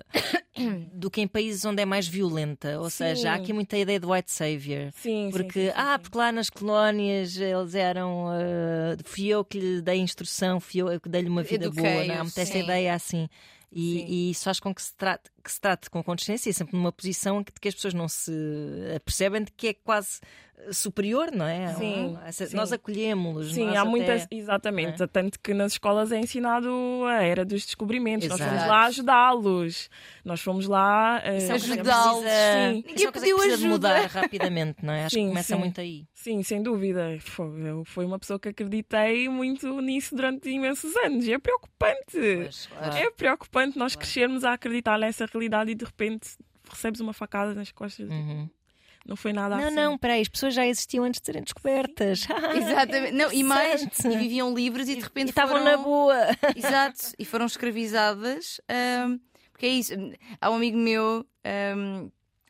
[COUGHS] do que em países onde é mais violenta. Ou sim. seja, há aqui muita ideia de white savior. Sim, porque, sim, ah, porque lá nas colónias eles eram. Uh, fui eu que lhe dei instrução, fui eu que dei-lhe uma vida boa. Não? É? Há muita essa ideia assim. E, e, isso faz com que se, trate, que se trate com consciência, sempre numa posição em que, que as pessoas não se apercebem de que é quase superior, não é? Sim, sim. Nós acolhemos-los. Sim, nós há até- muitas, exatamente. Tanto que nas escolas é ensinado a era dos descobrimentos. Nós Exato. fomos lá ajudá-los. Nós fomos lá é que Ajudá-los. precisa- Sim. isso é Ninguém que pediu de ajuda. mudar rapidamente, não é? Acho Sim, que começa sim. muito aí. Sim, sem dúvida. Foi, eu fui uma pessoa que acreditei muito nisso durante imensos anos. E é preocupante. Pois, claro. É preocupante nós crescermos a acreditar nessa realidade e de repente recebes uma facada nas costas. Uhum. Não foi nada Não, assim. não, peraí, as pessoas já existiam antes de serem descobertas. [LAUGHS] Exatamente. Não, e mais, e viviam livres e de E repente estavam foram... na boa. [LAUGHS] Exato, e foram escravizadas. ahm, porque é isso. Há um amigo meu, ahm,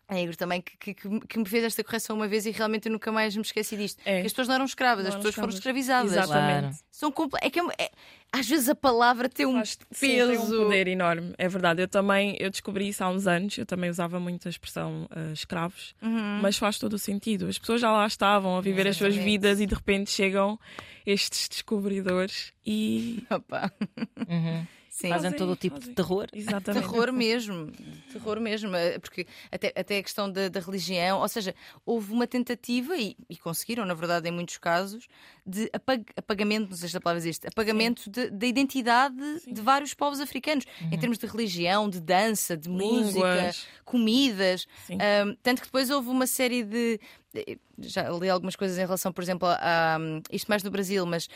a Igor também, que, que- que- me fez esta correção uma vez e realmente eu nunca mais me esqueci disto. É. Que as pessoas não eram escravas, Não as pessoas foram escravizadas. Exatamente. Claro. São é que é é- às vezes a palavra tem um sim, tem um peso. poder enorme, é verdade. Eu também eu descobri isso há uns anos, eu também usava muito a expressão ah, escravos, Uhum. mas faz todo o sentido. As pessoas já lá estavam a viver as suas Exatamente. vidas e de repente chegam estes descobridores e. [LAUGHS] Opa. Uhum. Sim. Fazem todo o tipo de terror. Exatamente. Terror mesmo, terror mesmo, eh, porque até, até a questão da, da religião, ou seja, houve uma tentativa, e, e conseguiram, na verdade, em muitos casos, de apag- apagamento, não sei se a palavra existe, apagamento da identidade de vários povos africanos, em termos de religião, de dança, de música, Línguas. comidas. Sim. Ahm, tanto que depois houve uma série de. Já li algumas coisas em relação, por exemplo, a, a- isto mais do Brasil, mas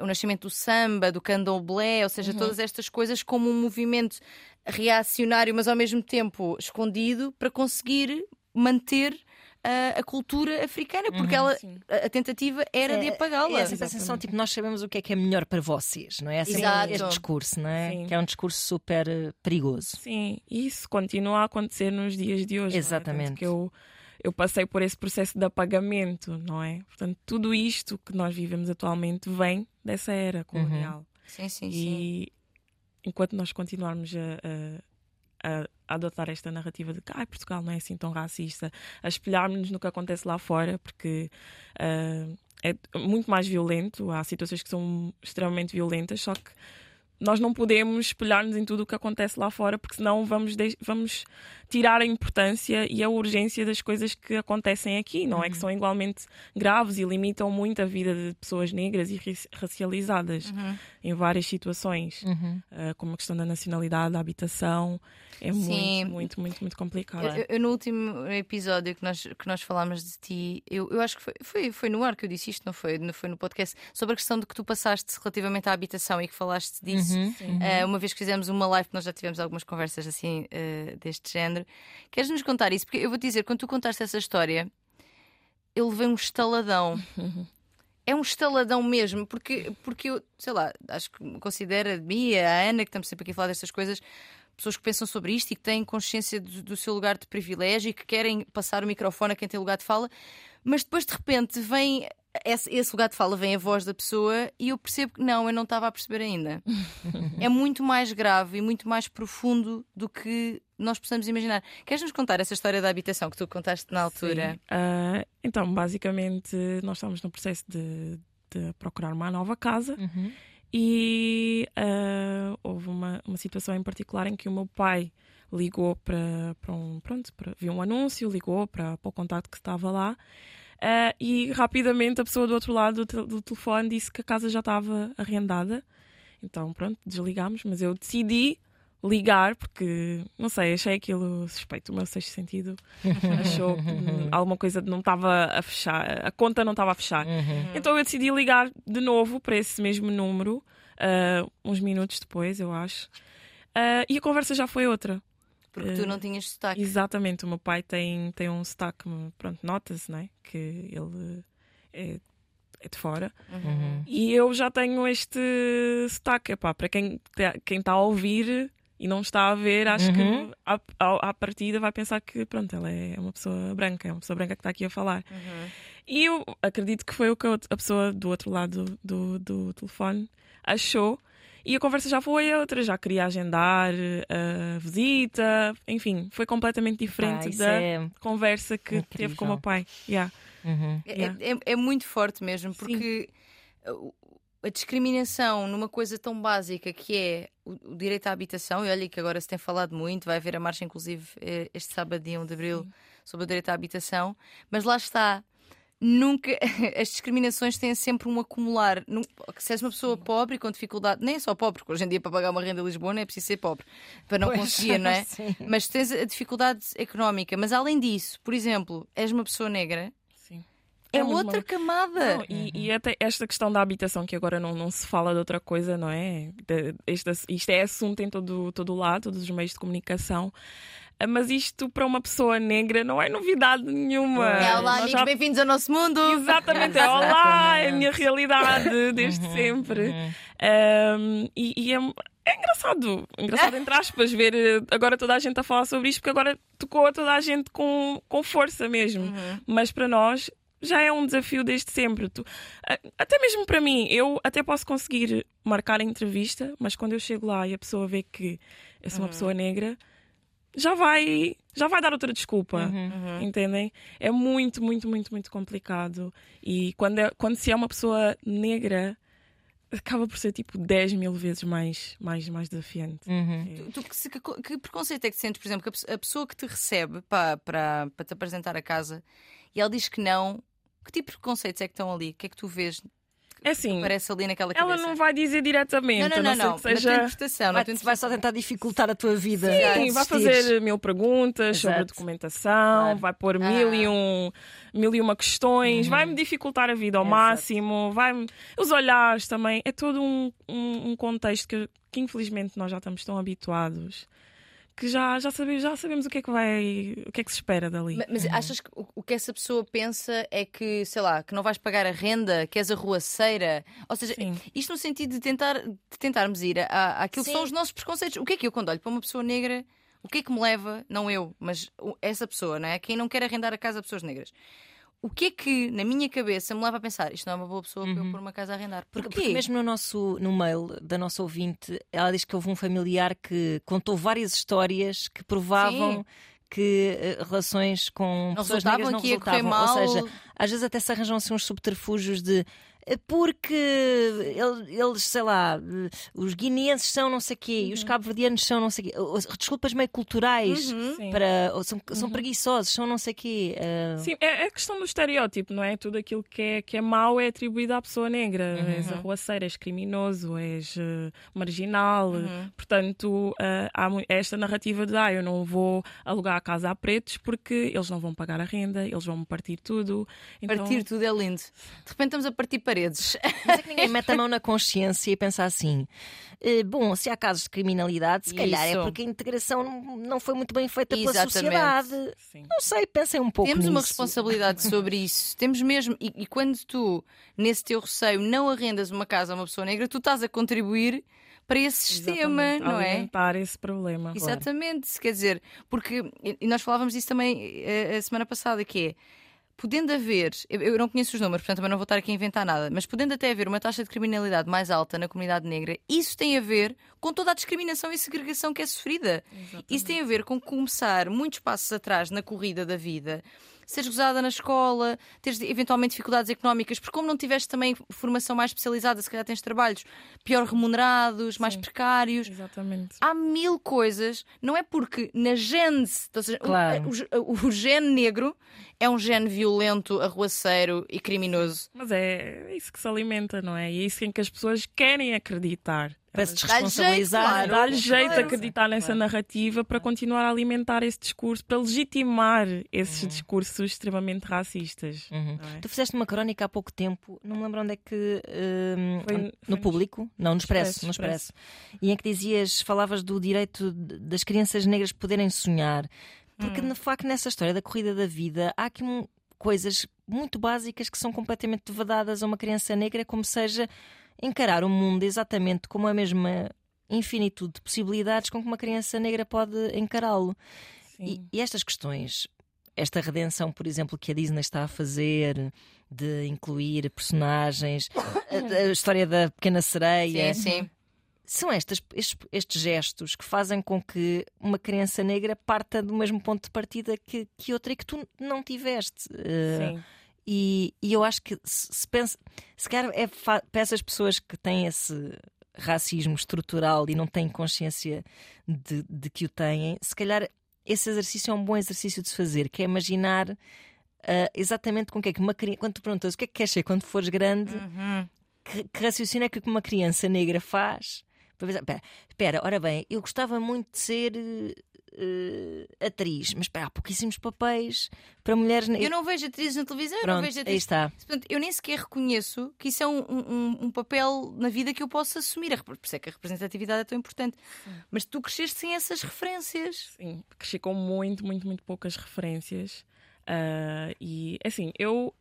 o nascimento do samba, do candomblé, ou seja, todas estas coisas como um movimento reacionário, mas ao mesmo tempo escondido, para conseguir manter ah, a cultura africana, porque ela, sim. a, a tentativa era de É, apagá-la. É essa sensação, tipo, nós sabemos o que é que é melhor para vocês, não é? Esse, Exato. este discurso, não é? Sim. Que é um discurso super eh, perigoso. Sim, e isso continua a acontecer nos dias de hoje. não é? Exatamente. Que eu, eu passei por esse processo de apagamento, não é? Portanto, tudo isto que nós vivemos atualmente vem dessa era colonial. Sim, sim, sim. E enquanto nós continuarmos a, a- a adotar esta narrativa de que "Ai, Portugal não é assim tão racista, a espelharmos-nos no que acontece lá fora, porque ah, é muito mais violento, há situações que são extremamente violentas, só que nós não podemos espelhar-nos em tudo o que acontece lá fora, porque senão vamos, vamos tirar a importância e a urgência das coisas que acontecem aqui, não é? Que são igualmente graves e limitam muito a vida de pessoas negras e raci- racializadas em várias situações, Uhum. ah, como a questão da nacionalidade, da habitação. É Sim. muito, muito, muito, muito complicado. Eu, eu- no último episódio que nós, que nós falámos de ti, eu, eu acho que foi, foi, foi no ar que eu disse isto, não foi? Não foi no podcast, sobre a questão de que tu passaste relativamente à habitação e que falaste disso. Uhum. Eh, uma vez que fizemos uma live, nós já tivemos algumas conversas assim eh, deste género. Queres nos contar isso? Porque eu vou te dizer, quando tu contaste essa história, eu levei um estaladão. [LAUGHS] É um estaladão mesmo, porque, porque eu, sei lá, acho que considero a mim, a Ana, que estamos sempre aqui a falar destas coisas, pessoas que pensam sobre isto e que têm consciência do, do seu lugar de privilégio e que querem passar o microfone a quem tem lugar de fala, mas depois de repente vem esse, esse lugar de fala, vem a voz da pessoa e eu percebo que não, eu não estava a perceber ainda. [LAUGHS] é muito mais grave e muito mais profundo do que nós possamos imaginar. Queres nos contar essa história da habitação que tu contaste na altura? Sim. Ah, então, basicamente, nós estamos no processo de, de procurar uma nova casa Uhum. E ah, houve uma, uma situação em particular em que o meu pai ligou para, para um. Pronto, para, viu um anúncio, ligou para, para o contato que estava lá. ah, e rapidamente a pessoa do outro lado do, tel- do telefone disse que a casa já estava arrendada. Então, pronto, desligámos, mas eu decidi ligar porque, não sei, achei aquilo suspeito. O meu sexto sentido [LAUGHS] achou que alguma coisa não estava a fechar, a conta não estava a fechar. Uhum. Então eu decidi ligar de novo para esse mesmo número, ah, uns minutos depois, eu acho. Ah, e a conversa já foi outra. Porque tu não tinhas sotaque. Exatamente, o meu pai tem, tem um sotaque, pronto, nota-se, né? Que ele é, é de fora. Uhum. E eu já tenho este sotaque. Epá, para quem está quem tá a ouvir e não está a ver, acho Uhum. que à, à, à partida vai pensar que pronto, ela é uma pessoa branca, é uma pessoa branca que está aqui a falar. Uhum. E eu acredito que foi o que a pessoa do outro lado do, do telefone achou. E a conversa já foi outra, já queria agendar a visita, enfim, foi completamente diferente Ah, da é- conversa que teve com o meu incrível. pai. Yeah. Uhum. É, Yeah. é- é muito forte mesmo, porque uh, a discriminação numa coisa tão básica que é o, o, direito à habitação, e olha que agora se tem falado muito, vai haver a marcha, inclusive, eh, este sábado, dia 1 de abril, Sim. sobre o direito à habitação, mas lá está. Nunca [LAUGHS] as discriminações têm sempre um acumular. Se és uma pessoa pobre e com dificuldade, nem é só pobre, porque hoje em dia para pagar uma renda em Lisboa não é preciso ser pobre para não pois, conseguir, não é? [LAUGHS] Sim. Mas tens a dificuldade económica. Mas além disso, por exemplo, és uma pessoa negra, é, é outra camada. Não, e, e, até esta questão da habitação, que agora não, não se fala de outra coisa, não é? Isto, isto é assunto em todo, todo lado, todos os meios de comunicação. Ah, mas isto para uma pessoa negra não é novidade nenhuma. É olá, amigos, já... bem-vindos ao nosso mundo. Exatamente, é [LAUGHS] olá, é a minha realidade desde uhum, sempre. Uhum. Um, e, e é, é engraçado, engraçado entre aspas, ver eh, agora toda a gente a falar sobre isto, porque agora tocou a toda a gente com, com força mesmo. Uhum. Mas para nós já é um desafio desde sempre. Tu, até mesmo para mim, eu até posso conseguir marcar a entrevista, mas quando eu chego lá e a pessoa vê que eu sou uma uhum. pessoa negra, já vai, já vai dar outra desculpa. Uhum. uhum. Entendem? É muito, muito, muito, muito complicado. E quando, é, quando se é uma pessoa negra, acaba por ser tipo 10 mil vezes mais, mais, mais desafiante. Uhum. É. Tu, tu, que, que, preconceito é que sentes, por exemplo, que a pessoa que te recebe para, para, para te apresentar a casa e ela diz que não, que tipo de preconceitos é que estão ali? O que é que tu vês? É assim, parece ali naquela cabeça. ela não vai dizer diretamente. Não, não, não, não. seja... Na interpretação, vai, não vai só tentar dificultar a tua vida. Sim, vai fazer mil perguntas Exato. sobre a documentação, claro. vai pôr ah. mil, e um, mil e uma questões, uhum. vai-me dificultar a vida ao Exato. máximo, vai os olhares também. É todo um, um, um contexto que, que infelizmente nós já estamos tão habituados que já, já, sabemos, já sabemos o que é que vai, o que é que se espera dali. Mas, mas uhum. achas que o, o, que essa pessoa pensa é que, sei lá, que não vais pagar a renda, que és arruaceira? Ou seja, Sim. isto no sentido de, tentar, de tentarmos ir à, àquilo Sim. que são os nossos preconceitos. O que é que eu, quando olho para uma pessoa negra, o que é que me leva, não eu, mas essa pessoa, não é? Quem não quer arrendar a casa a pessoas negras o que é que na minha cabeça me leva a pensar isto não é uma boa pessoa uhum. para eu uhum. pôr uma casa a arrendar? Porquê? Porque, mesmo no nosso no mail da nossa ouvinte, ela diz que houve um familiar que contou várias histórias que provavam Sim. que uh, relações com não pessoas negras não resultavam. Ou seja, às vezes até se arranjam assim uns subterfúgios de porque eles, sei lá, os guineenses são não sei o quê, uhum. e os uhum. cabo-verdianos são não sei o quê, desculpas meio culturais, uhum. para, são, são uhum. preguiçosos, são não sei o quê. Uh... Sim, é, é questão do estereótipo, não é? Tudo aquilo que é, que é mau é atribuído à pessoa negra. Uhum. És arruaceiro, és criminoso, és uh, marginal. Uhum. Portanto, uh, há esta narrativa de ah, eu não vou alugar a casa a pretos porque eles não vão pagar a renda, eles vão me partir tudo. Então... Partir tudo é lindo. De repente estamos a partir para paredes. Mas é que ninguém mete a mão na consciência e pensa assim: eh, bom, se há casos de criminalidade, se calhar é porque a integração não foi muito bem feita pela Exatamente. sociedade. Sim. Não sei, pensem um pouco Temos nisso. uma responsabilidade [LAUGHS] sobre isso. Temos mesmo. E, e quando tu, nesse teu receio, não arrendas uma casa a uma pessoa negra, tu estás a contribuir para esse sistema, Exatamente. não é? Alimentar esse problema. Exatamente, claro. quer dizer, porque e nós falávamos disso também a, a semana passada, que é podendo haver, eu não conheço os números, portanto também não vou estar aqui a inventar nada, mas podendo até haver uma taxa de criminalidade mais alta na comunidade negra, isso tem a ver com toda a discriminação e segregação que é sofrida. Exatamente. Isso tem a ver com começar muitos passos atrás na corrida da vida seres gozada na escola, teres eventualmente dificuldades económicas, porque como não tiveste também formação mais especializada, se calhar tens trabalhos pior remunerados, Sim, mais precários. Exatamente. Há mil coisas, não é porque na gênese, claro. o, o, o gene negro é um gene violento, arruaceiro e criminoso. Mas é isso que se alimenta, não é? E é isso em que as pessoas querem acreditar. Para se desresponsabilizar. Dá-lhe jeito claro. acreditar nessa narrativa para continuar a alimentar esse discurso, para legitimar esses uhum. discursos extremamente racistas. Uhum. É? Tu fizeste uma crónica há pouco tempo, não me lembro onde é que. Uh, foi, no foi público? Não, no Expresso, no Expresso. E em que dizias, falavas do direito das crianças negras poderem sonhar. Porque, hum. de facto, nessa história da corrida da vida, há aqui um, coisas muito básicas que são completamente vedadas a uma criança negra, como seja encarar o mundo exatamente como a mesma infinitude de possibilidades com que uma criança negra pode encará-lo. E, e, estas questões, esta redenção, por exemplo, que a Disney está a fazer, de incluir personagens, [COUGHS] a, a história da pequena sereia. Sim, sim. São estas, estes, estes, gestos que fazem com que uma criança negra parta do mesmo ponto de partida que, que outra e que tu não tiveste. Uh, sim E, e eu acho que se, se pensa, se calhar é para essas pessoas que têm esse racismo estrutural e não têm consciência de, de que o têm, se calhar esse exercício é um bom exercício de se fazer, que é imaginar uh, exatamente com o que é que uma criança. Quando tu perguntas o que é que queres ser quando fores grande, Uhum. que, que raciocínio é que uma criança negra faz? Para pensar, Espera, espera, ora bem, eu gostava muito de ser eh, atriz, mas espera, há pouquíssimos papéis para mulheres Eu não vejo atrizes na televisão, eu não Pronto, vejo aí atrizes. está. Portanto, eu nem sequer reconheço que isso é um, um- um papel na vida que eu posso assumir. Por isso é que a representatividade é tão importante. Mas tu cresceste sem essas referências. Sim, cresci com muito, muito, muito poucas referências. Ah, e assim, eu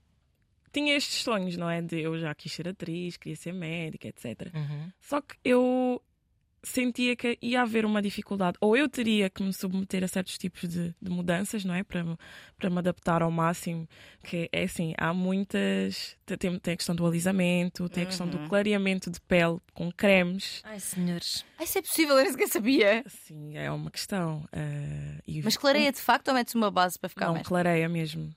tinha estes sonhos, não é? De eu já quis ser atriz, queria ser médica, etc. Uhum. Só que eu sentia que ia haver uma dificuldade, ou eu teria que me submeter a certos tipos de, de mudanças, não é? Para, me- para me adaptar ao máximo. Que é assim, há muitas. Tem, tem a questão do alisamento, tem a questão do clareamento de pele com cremes. Ai, senhores. Ah, isso é possível, eu nem sequer sabia. Assim, é uma questão. ah, e Mas clareia de facto ou metes uma base para ficar Não, mais? clareia mesmo.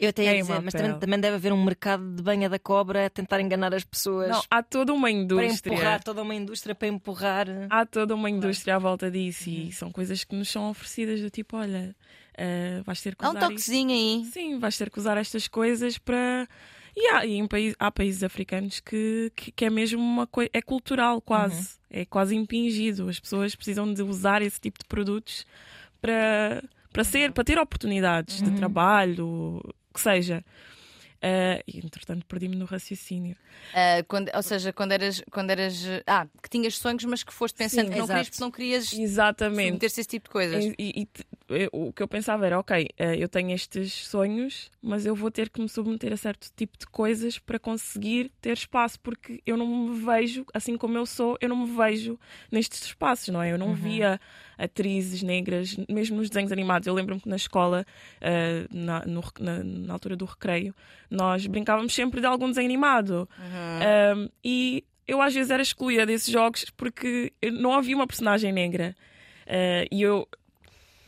Eu até ia Queima dizer, mas também, também deve haver um mercado de banha da cobra a tentar enganar as pessoas Não, há toda uma para indústria. empurrar toda uma indústria para empurrar. Há toda uma indústria à volta disso Uhum. e são coisas que nos são oferecidas do tipo, olha, eh, vais ter que Há um usar toquezinho aí. Sim, vais ter que usar estas coisas para. E há, e país, há países africanos que, que, que é mesmo uma coisa. É cultural, quase. Uhum. É quase impingido. As pessoas precisam de usar esse tipo de produtos para, para, ser, para ter oportunidades Uhum. de trabalho, que seja. Eh, e entretanto perdi-me no raciocínio. Ah, quando- ou seja, quando eras, quando eras. Ah, que tinhas sonhos, mas que foste pensando Sim, que não exato. querias porque não querias Exatamente. submeter-se a esse tipo de coisas. E, e- e eu- o que eu pensava era, ok, eh, eu tenho estes sonhos, mas eu vou ter que me submeter a certo tipo de coisas para conseguir ter espaço, porque eu não me vejo, assim como eu sou, eu não me vejo nestes espaços, não é? Eu não via atrizes negras, mesmo nos desenhos animados. Eu lembro-me que na escola, eh, na, no na- na altura do recreio, nós brincávamos sempre de algum desenho animado. Um, e eu às vezes era excluída desses jogos porque não havia uma personagem negra. Uh, e eu.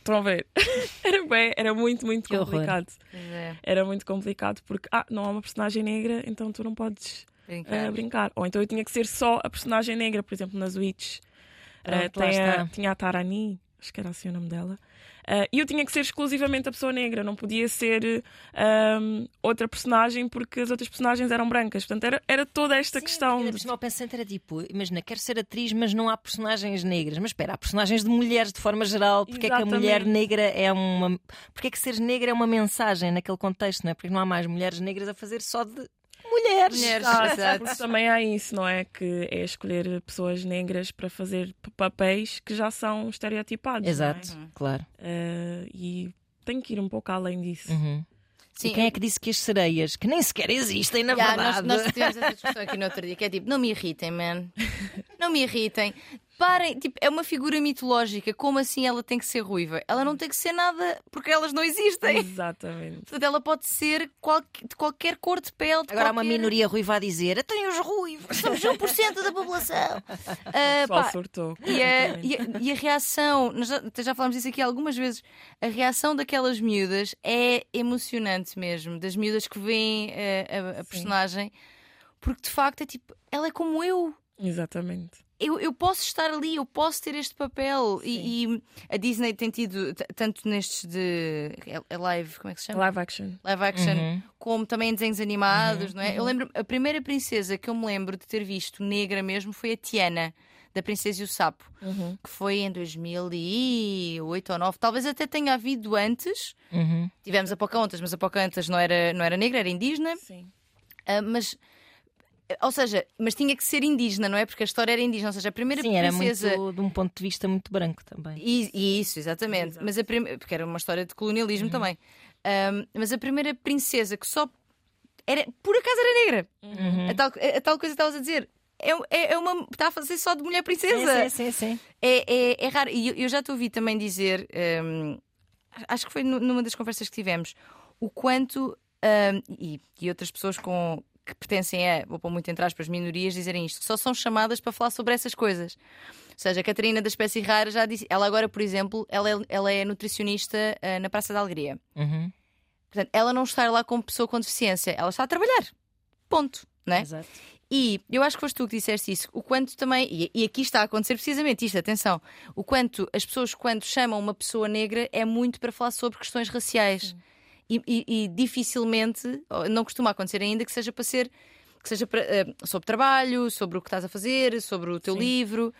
Estão a ver? [LAUGHS] era, bem, era muito, muito Que complicado. É, Era muito complicado porque, ah, não há uma personagem negra, então tu não podes brincar. uh, brincar. Ou então eu tinha que ser só a personagem negra, por exemplo, nas Witch. Uh, Pronto, lá tem a- tinha a Tarani, acho que era assim o nome dela. Uh, e eu tinha que ser exclusivamente a pessoa negra, não podia ser um, outra personagem porque as outras personagens eram brancas. Portanto, era, era toda esta Sim, questão. de- o pensamento era tipo, imagina, quero ser atriz, mas não há personagens negras. Mas espera, há personagens de mulheres de forma geral. Porque é que a mulher negra é uma. Porque é que seres negra é uma mensagem naquele contexto, não é? Porque não há mais mulheres negras a fazer só de mulheres. Mulheres. Ah, Exato. porque também há isso, não é? Que é escolher pessoas negras para fazer papéis que já são estereotipados. Exato, não claro. é? Eh, e tem que ir um pouco além disso. Uhum. Sim, e quem é que disse que as sereias, que nem sequer existem, na nós, verdade. nós tivemos essa discussão aqui no outro dia, que é tipo, não me irritem, man. [LAUGHS] Não me irritem. Parem, tipo, é uma figura mitológica. Como assim ela tem que ser ruiva? Ela não tem que ser nada porque elas não existem. Exatamente. Portanto, ela pode ser qual- de qualquer cor de pele. De Agora há uma qualquer- minoria ruiva a dizer: tem os ruivos. Somos 1% da população. [LAUGHS] Ah, Só pá, surtou. E a, completamente. e, a, e a reação, nós já, até já falámos disso aqui algumas vezes, a reação daquelas miúdas é emocionante mesmo, das miúdas que veem eh, a, a personagem, porque de facto é tipo, ela é como eu. Exatamente. Eu, eu posso estar ali, eu posso ter este papel. E, e a Disney tem tido, tanto nestes de. É, é live, como é que se chama? Live action. Live action, Uhum. como também em desenhos animados, não é? Eu lembro, a primeira princesa que eu me lembro de ter visto negra mesmo foi a Tiana, da Princesa e o Sapo Uhum. que foi em 2008 ou 2009, talvez até tenha havido antes. Uhum. Tivemos a Pocahontas, mas a Pocahontas não era, não era negra, era indígena. Sim. Ah, mas, ou seja, mas tinha que ser indígena, não é? Porque a história era indígena, ou seja, a primeira Sim, era princesa. muito de um ponto de vista muito branco também. E, e isso, exatamente. Exato. Mas a prim... Porque era uma história de colonialismo Uhum. também. Ahm, mas a primeira princesa que só. Era, por acaso era negra. Uhum. A, tal, a, tal coisa que estavas a dizer. É, é, é uma. Está a fazer só de mulher princesa. Sim, sim, sim, sim. É, é, é raro. E eu, eu já te ouvi também dizer, hum, acho que foi nu- numa das conversas que tivemos, o quanto, hum, e, e outras pessoas com, que pertencem a, vou pôr muito entre aspas, minorias, dizerem isto, só são chamadas para falar sobre essas coisas. Ou seja, a Catarina da Espécie Rara já disse, ela agora, por exemplo, ela é, ela é nutricionista ah, na Praça da Alegria. Uhum. Portanto, ela não está lá como pessoa com deficiência, ela está a trabalhar. Ponto. Não é? Exato. E eu acho que foste tu que disseste isso. O quanto também, e, e aqui está a acontecer precisamente isto, atenção, o quanto as pessoas, quando chamam uma pessoa negra, é muito para falar sobre questões raciais. E, e- e dificilmente, não costuma acontecer ainda, que seja para ser que seja eh, sobre trabalho, sobre o que estás a fazer, sobre o teu Sim. livro.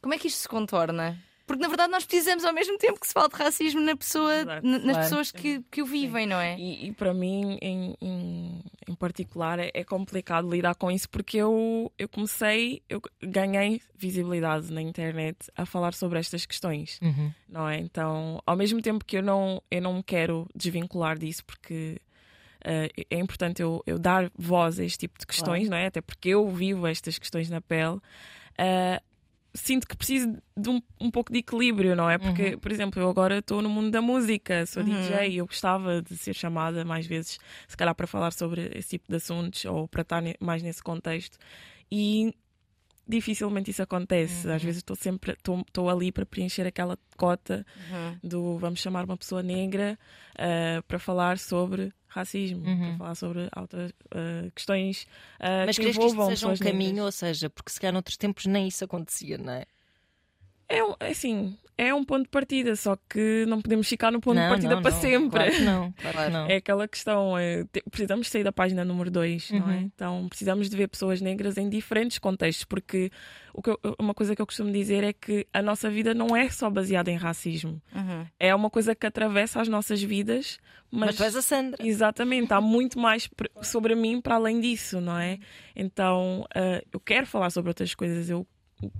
Como é que isto se contorna? Porque na verdade nós precisamos ao mesmo tempo que se fala de racismo na pessoa, nas Claro. pessoas que, que o vivem, não é? E, e para mim, em, em, em particular, é, é complicado lidar com isso porque eu, eu comecei, eu ganhei visibilidade na internet a falar sobre estas questões, Uhum. não é? Então, ao mesmo tempo que eu não, eu não me quero desvincular disso porque. eh, é importante eu, eu dar voz a este tipo de questões, não é? Até porque eu vivo estas questões na pele. Eh, sinto que preciso de um, um pouco de equilíbrio, não é? Porque, por exemplo, eu agora estou no mundo da música, sou DJ e eu gostava de ser chamada mais vezes, se calhar, para falar sobre esse tipo de assuntos ou para estar mais nesse contexto. E dificilmente isso acontece. Às vezes estou sempre estou ali para preencher aquela cota Uhum. do vamos chamar uma pessoa negra ah, para falar sobre racismo, Uhum. para falar sobre altas ah, questões ah, Mas que crees que isto envolvam seja um caminho, ou seja, porque se calhar noutros tempos nem isso acontecia, não é? É é assim, é um ponto de partida, só que não podemos ficar no ponto não, de partida não, para não, sempre. Claro que não, claro que [LAUGHS] não. É aquela questão, é, precisamos sair da página número 2, não é? Uhum. Então precisamos de ver pessoas negras em diferentes contextos, porque eu- uma coisa que eu costumo dizer é que a nossa vida não é só baseada em racismo. Uhum. É uma coisa que atravessa as nossas vidas, Mas mas, tu és a Sandra. Exatamente, há muito mais [LAUGHS] sobre mim para além disso, não é? Então, ah, eu quero falar sobre outras coisas, eu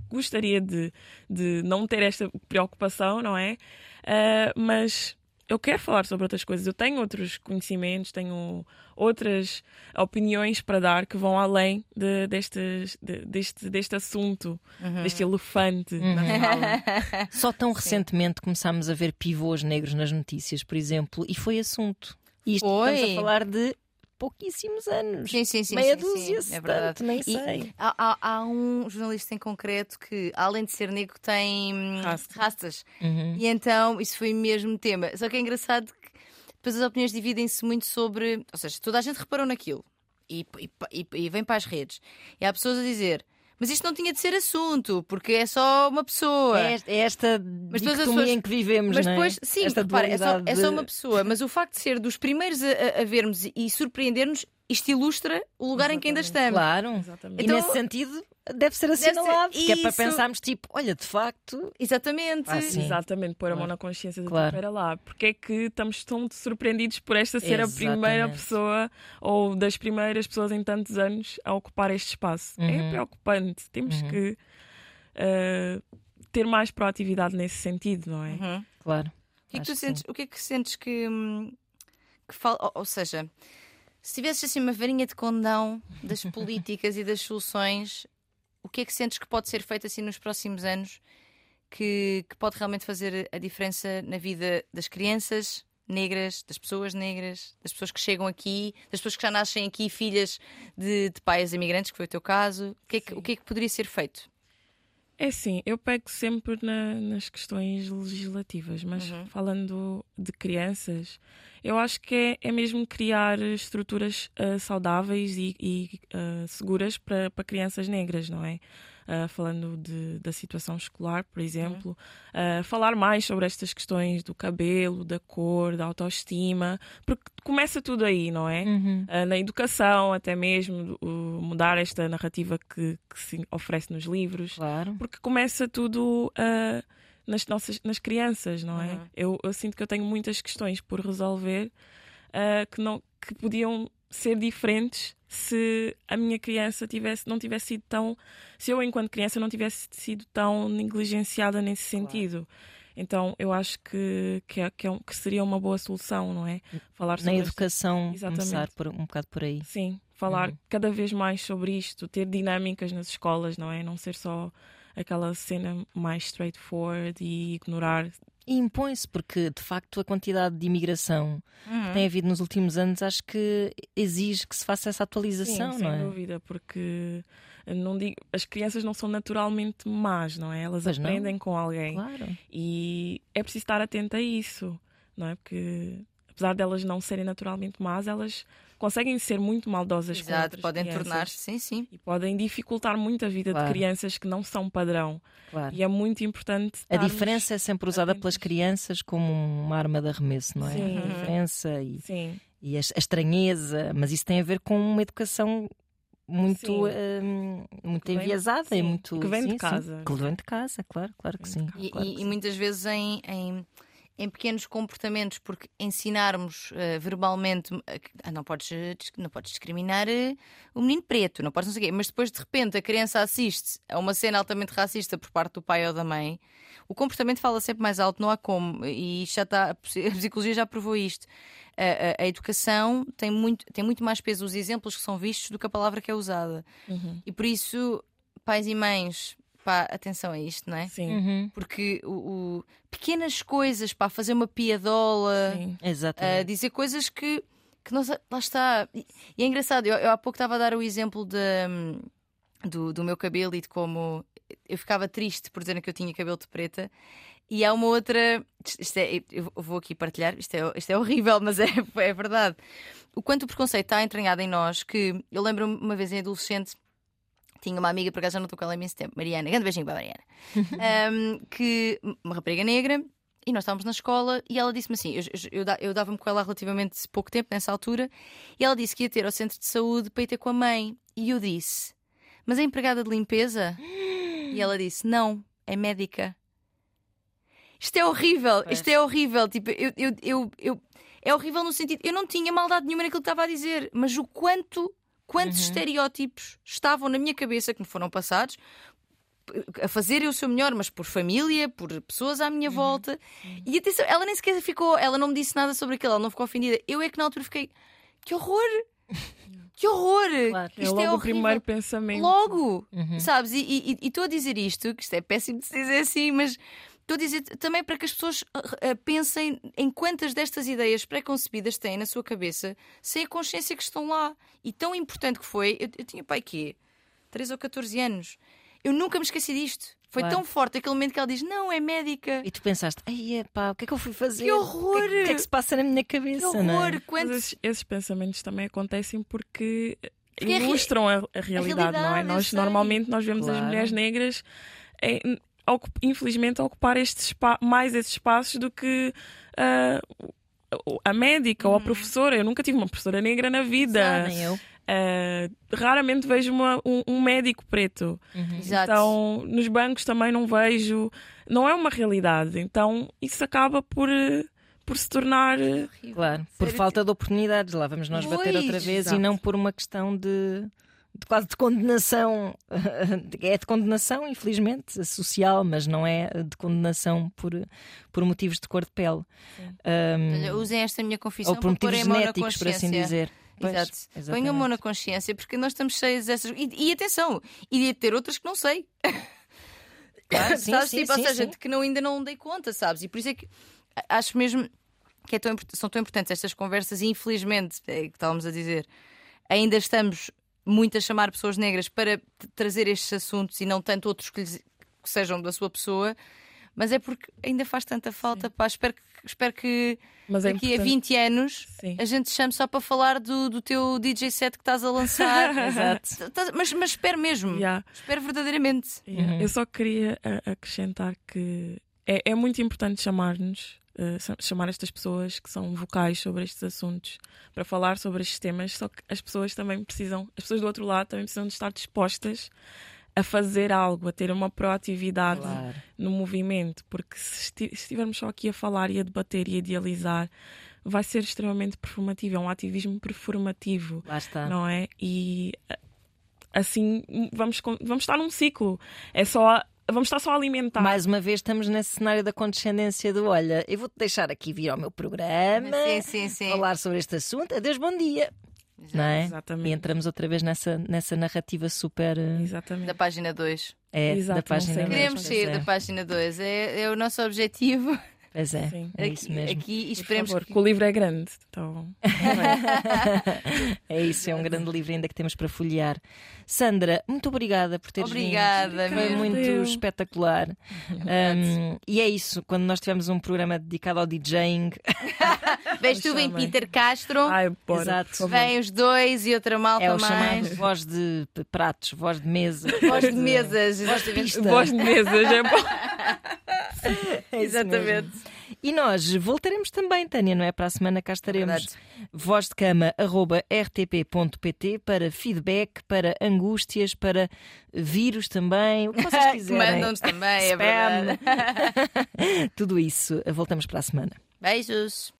gostaria de, de não ter esta preocupação, não é? Ah, mas eu quero falar sobre outras coisas, eu tenho outros conhecimentos, tenho outras opiniões para dar que vão além de, destes, de- deste, deste assunto, deste elefante na Uhum. sala. [LAUGHS] Só tão recentemente começámos a ver pivôs negros nas notícias, por exemplo, e foi assunto. E isto Foi. estamos a falar de pouquíssimos anos. Sim, sim, sim. Meia sim, dúzia, sim, é verdade. tanto, nem E sei. Há, há- há um jornalista em concreto que, além de ser negro, tem Rasta. rastas. Uhum. E então isso foi mesmo tema. Só que é engraçado que depois as opiniões dividem-se muito sobre. Ou seja, toda a gente reparou naquilo e, e, e- e vem para as redes. E há pessoas a dizer. Mas isto não tinha de ser assunto, porque é só uma pessoa. É, é esta Mas depois as pessoas- em que vivemos, Mas não é? depois, sim, esta repara, é só, é só uma pessoa. Mas o facto de ser dos primeiros a, a- vermos e surpreender-nos, isto ilustra o lugar em que ainda estamos. Claro. Exatamente. E Então- nesse sentido deve ser Deve ser assinalado, que é para pensarmos tipo, olha, de facto, Exatamente. Ah, sim. Exatamente, pôr a mão na consciência de Claro. espera lá. Porque é que estamos tão surpreendidos por esta ser a primeira Exatamente. pessoa ou das primeiras pessoas em tantos anos a ocupar este espaço? Uhum. É preocupante. Temos Uhum. que eh, ter mais proatividade nesse sentido, não é? Uhum. claro. O que é que tu sentes? O que é que sentes que, hum, que fala? Ou, ou seja, se tivesses assim uma varinha de condão das [LAUGHS] políticas e das soluções, que é que sentes que pode ser feito assim nos próximos anos que, que pode realmente fazer a diferença na vida das crianças negras, das pessoas negras, das pessoas que chegam aqui, das pessoas que já nascem aqui, filhas de, de pais imigrantes, que foi o teu caso? O que é que, o que, é que poderia ser feito? É assim, eu pego sempre na- nas questões legislativas, mas Uhum. falando de crianças, eu acho que é, é mesmo criar estruturas ah, saudáveis e, e, ah, seguras para crianças negras, não é? Ah, falando de- da situação escolar, por exemplo, ah, falar mais sobre estas questões do cabelo, da cor, da autoestima, porque começa tudo aí, não é? Uhum. Uh, na educação, até mesmo uh, mudar esta narrativa que, que se oferece nos livros, Claro. porque começa tudo uh, nas nossas nas crianças, não é? Uhum. Eu, eu sinto que eu tenho muitas questões por resolver uh, que não que podiam ser diferentes se a minha criança tivesse não tivesse sido tão se eu enquanto criança não tivesse sido tão negligenciada nesse sentido. Então eu acho que que, é, que, é um- que seria uma boa solução, não é? Falar Na sobre esta- educação, Exatamente. começar por, um bocado por aí. Sim, falar Uhum. cada vez mais sobre isto, ter dinâmicas nas escolas, não é? Não ser só aquela cena mais straightforward e ignorar. E impõe-se, porque de facto a quantidade de imigração Uhum. que tem havido nos últimos anos acho que exige que se faça essa atualização, Sim, não sem é? dúvida, porque não digo, as crianças não são naturalmente más, não é? Elas Pois não. aprendem com alguém Claro. e é preciso estar atento a isso, não é? Porque apesar delas não serem naturalmente más, elas conseguem ser muito maldosas com Exato, outras podem crianças. tornar-se, sim, sim. E podem dificultar muito a vida Claro. de crianças que não são padrão. Claro. E é muito importante. A diferença é sempre usada pelas atentos. crianças como uma arma de arremesso, não é? Sim. A diferença e, Sim, e a, estranheza, mas isso tem a ver com uma educação muito, Sim. muito Que vem- enviesada e sim, muito. que vem de sim, sim, casa. que vem de casa, claro, claro que Vem sim. de casa. E, claro e- que e sim. muitas vezes em, em, em pequenos comportamentos, porque ensinarmos eh, verbalmente ah, não, podes, eh, não podes discriminar eh, o menino preto, não podes não sei o quê, mas depois de repente a criança assiste a uma cena altamente racista por parte do pai ou da mãe, o comportamento fala sempre mais alto, não há como, e já está, a psicologia já provou isto. A, a- a educação tem muito, tem muito mais peso os exemplos que são vistos do que a palavra que é usada. Uhum. E por isso, pais e mães, pá, atenção a isto, não é? sim, Uhum, Porque o, o- pequenas coisas para fazer uma piadola, sim. a Exatamente. dizer coisas que, que não, lá está. E, e é engraçado, eu, eu há pouco estava a dar o exemplo de, hum, do, do meu cabelo e de como eu ficava triste por dizerem que eu tinha cabelo de preta. E há uma outra. Isto é, eu vou aqui partilhar, isto é, isto é horrível, mas é, [LAUGHS] é verdade. O quanto o preconceito está entranhado em nós, que eu lembro-me uma vez em adolescente, tinha uma amiga, por acaso já não estou com ela há imenso tempo, Mariana, grande beijinho para a Mariana, [LAUGHS] um, que, uma rapariga negra, e nós estávamos na escola e ela disse-me assim: eu, eu, eu da- eu dava-me com ela há relativamente pouco tempo nessa altura, e ela disse que ia ter ao centro de saúde para ir ter com a mãe. E eu disse: Mas é empregada de limpeza? E ela disse: Não, é médica. Isto é horrível, Pois. isto é horrível. Tipo, eu, eu, eu, eu- é horrível no sentido. Eu não tinha maldade nenhuma naquilo que estava a dizer, mas o quanto, quantos Uhum. estereótipos estavam na minha cabeça que me foram passados a fazerem o seu melhor, mas por família, por pessoas à Uhum. minha volta. E atenção, ela nem sequer ficou, ela não me disse nada sobre aquilo, ela não ficou ofendida. Eu é que na altura fiquei, que horror! [LAUGHS] Que horror! Claro. É Isto logo é o horrível. primeiro pensamento. Logo! Uhum. Sabes? E estou a dizer isto, que isto é péssimo de se dizer assim, mas estou a dizer também para que as pessoas ah, ah, pensem em quantas destas ideias pré-concebidas têm na sua cabeça sem a consciência que estão lá. E tão importante que foi, eu, eu tinha pai quê? 13 ou 14 anos. Eu nunca me esqueci disto. Foi Claro. tão forte aquele momento que ela diz: Não, é médica. E tu pensaste, ai pá, o que é que eu fui fazer? Que O horror! que, é, o que é que se passa na minha Que cabeça? não é? horror! Mas Quantos... esses, esses pensamentos também acontecem porque Porque é ilustram a, a realidade, não é? realidade, eu Nós sei. normalmente nós vemos as Claro. mulheres negras em- infelizmente a ocupar espa- mais esses espaços do que o- a médica Uhum. ou a professora. Eu nunca tive uma professora negra na vida. Ah, nem eu. Ah, raramente vejo uma- um, um médico preto. Uhum. Exato. Então, nos bancos também não vejo. Não é uma realidade. Então, isso acaba por, por se tornar. Claro, por Sério, falta de oportunidades, lá vamos nós bater Pois, outra vez exato. e não por uma questão de, de quase de condenação. [LAUGHS] É de condenação, infelizmente, social, mas não é de condenação por, por motivos de cor de pele. Um, Usem esta minha confissão ou por motivos genéticos, por assim dizer. Pois, Exato. Ponham a mão na consciência, porque nós estamos cheios dessas. E, e atenção, iria ter outras que não sei. [LAUGHS] Claro, sim, sabes? sim, tipo, ou sim, seja, sim. que não, ainda não dei conta, sabes? E por isso é que acho mesmo que é tão são tão importantes estas conversas e infelizmente, é que estávamos a dizer, ainda estamos muito a chamar pessoas negras para trazer estes assuntos e não tanto outros que, lhes- que sejam da sua pessoa. Mas é porque ainda faz tanta falta, pá. Espero que, espero que Mas é daqui a importante- 20 anos Sim. a gente te chame só para falar do, do teu DJ set que estás a lançar. [LAUGHS] Exato. Mas, mas espero mesmo. Yeah. Espero verdadeiramente. Yeah. Uhum. Eu só queria a- acrescentar que é, é muito importante chamar-nos, eh, chamar estas pessoas que são vocais sobre estes assuntos para falar sobre estes temas. Só que as pessoas também precisam, as pessoas do outro lado também precisam de estar dispostas a fazer algo, a ter uma proatividade Claro. no movimento, porque se esti- se estivermos só aqui a falar e a debater e a idealizar, vai ser extremamente performativo. É um ativismo performativo Lá está. não é? E a- assim vamos, vamos estar num ciclo. É só vamos estar só a alimentar. Mais uma vez estamos nesse cenário da condescendência do olha, eu vou-te deixar aqui vir ao meu programa, Sim, sim, sim. falar sobre este assunto. Adeus, bom dia. Não é? E Exatamente. entramos outra vez nessa, nessa narrativa super. eh, Exatamente. Da página 2. É, Exato, da página não sei. dois, Queremos pois sair é. da página 2. É, é o nosso objetivo. Pois é, Sim. é isso mesmo. Aqui e Por esperemos favor, que. que o livro é grande. Então, [LAUGHS] É isso, é um grande livro ainda que temos para folhear. Sandra, muito obrigada por teres Obrigada, vindo. Foi muito Eu. espetacular. Um, e é isso, quando nós tivemos um programa dedicado ao DJing, [LAUGHS] Vês tu bem Chamem. Peter Castro, ai, bora, Exato. vem os dois e outra malta é o chamado mais. voz de pratos, voz de mesa. Voz de mesas. Voz de pista. Voz de mesas, é bom. [LAUGHS] É Exatamente. mesmo. E nós voltaremos também, Tânia, não é? Para a semana cá estaremos. Verdade. Voz de cama, arroba rtp.pt para feedback, para angústias, para vírus também, o que vocês [LAUGHS] quiserem. Mandam-nos também, é verdade. [LAUGHS] Tudo isso. Voltamos para a semana. Beijos.